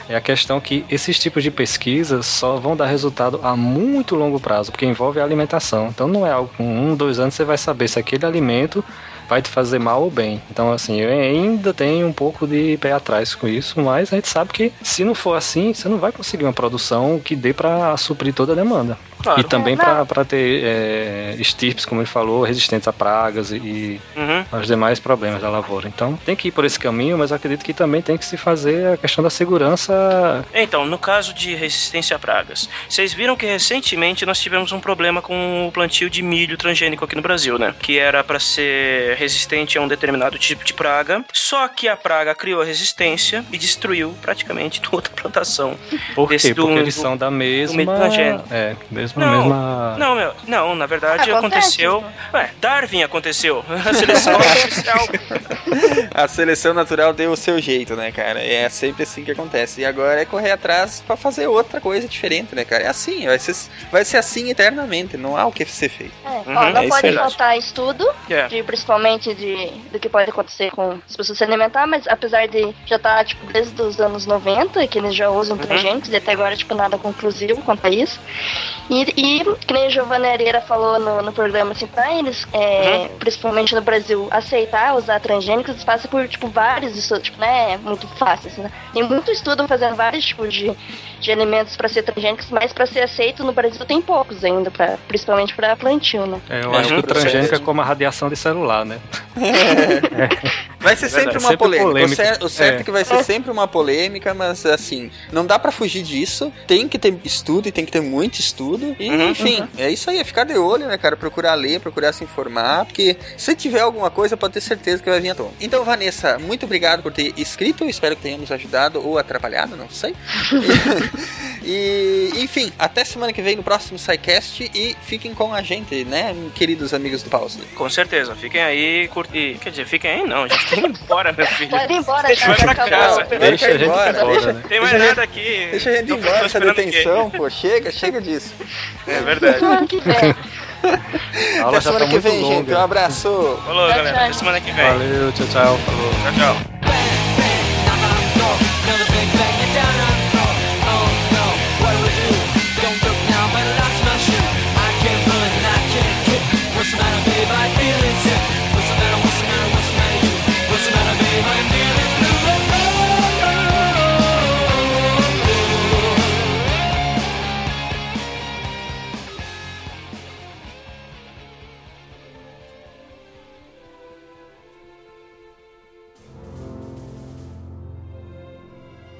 J: É a questão que esses tipos de pesquisas só vão dar resultado a muito longo prazo, porque envolve a alimentação. Então não é algo com um, dois anos você vai saber se aquele alimento vai te fazer mal ou bem. Então, assim, eu ainda tenho um pouco de pé atrás com isso, mas a gente sabe que se não for assim, você não vai conseguir uma produção que dê para suprir toda a demanda.
A: Claro.
J: E também
K: É,
J: para ter é, estirpes, como ele falou, resistentes a pragas e, e
A: Uhum.
J: aos demais problemas da lavoura. Então tem que ir por esse caminho, mas acredito que também tem que se fazer a questão da segurança.
A: Então, no caso de resistência a pragas, vocês viram que recentemente nós tivemos um problema com o plantio de milho transgênico aqui no Brasil, né? Que era para ser resistente a um determinado tipo de praga, só que a praga criou a resistência e destruiu praticamente toda a plantação.
J: Por
A: Desse
J: quê?
A: do-
J: Porque eles
A: do-
J: são da mesma.
A: milho transgênico.
J: É, mesma.
A: Não,
J: mesma...
A: Não, meu, não, na verdade
K: Acontece,
A: aconteceu. Ué, Darwin aconteceu. A seleção artificial.
C: A seleção natural deu o seu jeito, né, cara? É sempre assim que acontece. E agora é correr atrás pra fazer outra coisa diferente, né, cara? É assim, vai ser, vai ser assim eternamente, não há o que ser feito.
K: É,
A: Uhum,
K: ó, não
C: é
K: pode faltar estudo,
A: É.
K: de, principalmente de, do que pode acontecer com as pessoas se alimentar, mas apesar de já estar, tipo, desde os anos 90, que eles já usam transgênicos, e até agora, tipo, nada conclusivo quanto a isso. E, e que nem a Giovanna Areira falou no, no programa, assim, pra eles, é, principalmente no Brasil, aceitar usar transgênicos, passa por, tipo, vários estudos, tipo, não é muito fácil, assim, né? Tem muito estudo fazendo vários tipos de, de alimentos pra ser transgênicos, mas pra ser aceito no Brasil tem poucos ainda, pra, principalmente pra plantio, né?
J: É, eu
A: É,
J: acho que o transgênico é como a radiação de celular, né?
C: Vai ser
A: É
C: sempre uma
J: sempre
C: polêmica.
J: polêmica.
C: O, cer- o certo é.
J: É.
C: que vai ser sempre uma polêmica, mas assim, não dá pra fugir disso. Tem que ter estudo e tem que ter muito estudo. E,
A: Uhum.
C: enfim, é isso aí, é ficar de olho, né, cara? Procurar ler, procurar se informar, porque se tiver alguma coisa, pode ter certeza que vai vir à tona. Então, Vanessa, muito obrigado por ter escrito. Espero que tenhamos ajudado ou atrapalhado, não sei. e, enfim, até semana que vem no próximo SciCast e fiquem com a gente, né, queridos amigos do Pause.
A: Com certeza, fiquem aí, curtir. Quer dizer, fiquem aí não, a gente tem que ir embora, meu filho.
K: Pode ir embora,
A: Deixa ir pra
K: acabou.
A: casa.
J: Deixa a gente
C: embora,
J: embora,
C: deixa-
J: né?
A: Tem mais nada aqui.
C: Deixa a gente ir embora essa detenção, pô. Chega, chega disso.
A: É verdade.
K: Semana que vem.
J: A aula
C: Até
J: já
C: semana
J: tá
C: que
J: muito
C: vem, gente. Um
J: longa.
C: abraço.
A: Falou,
K: Tchau,
A: galera.
K: tchau.
A: Até semana que vem.
J: Valeu, tchau, tchau. Falou.
A: Tchau, tchau.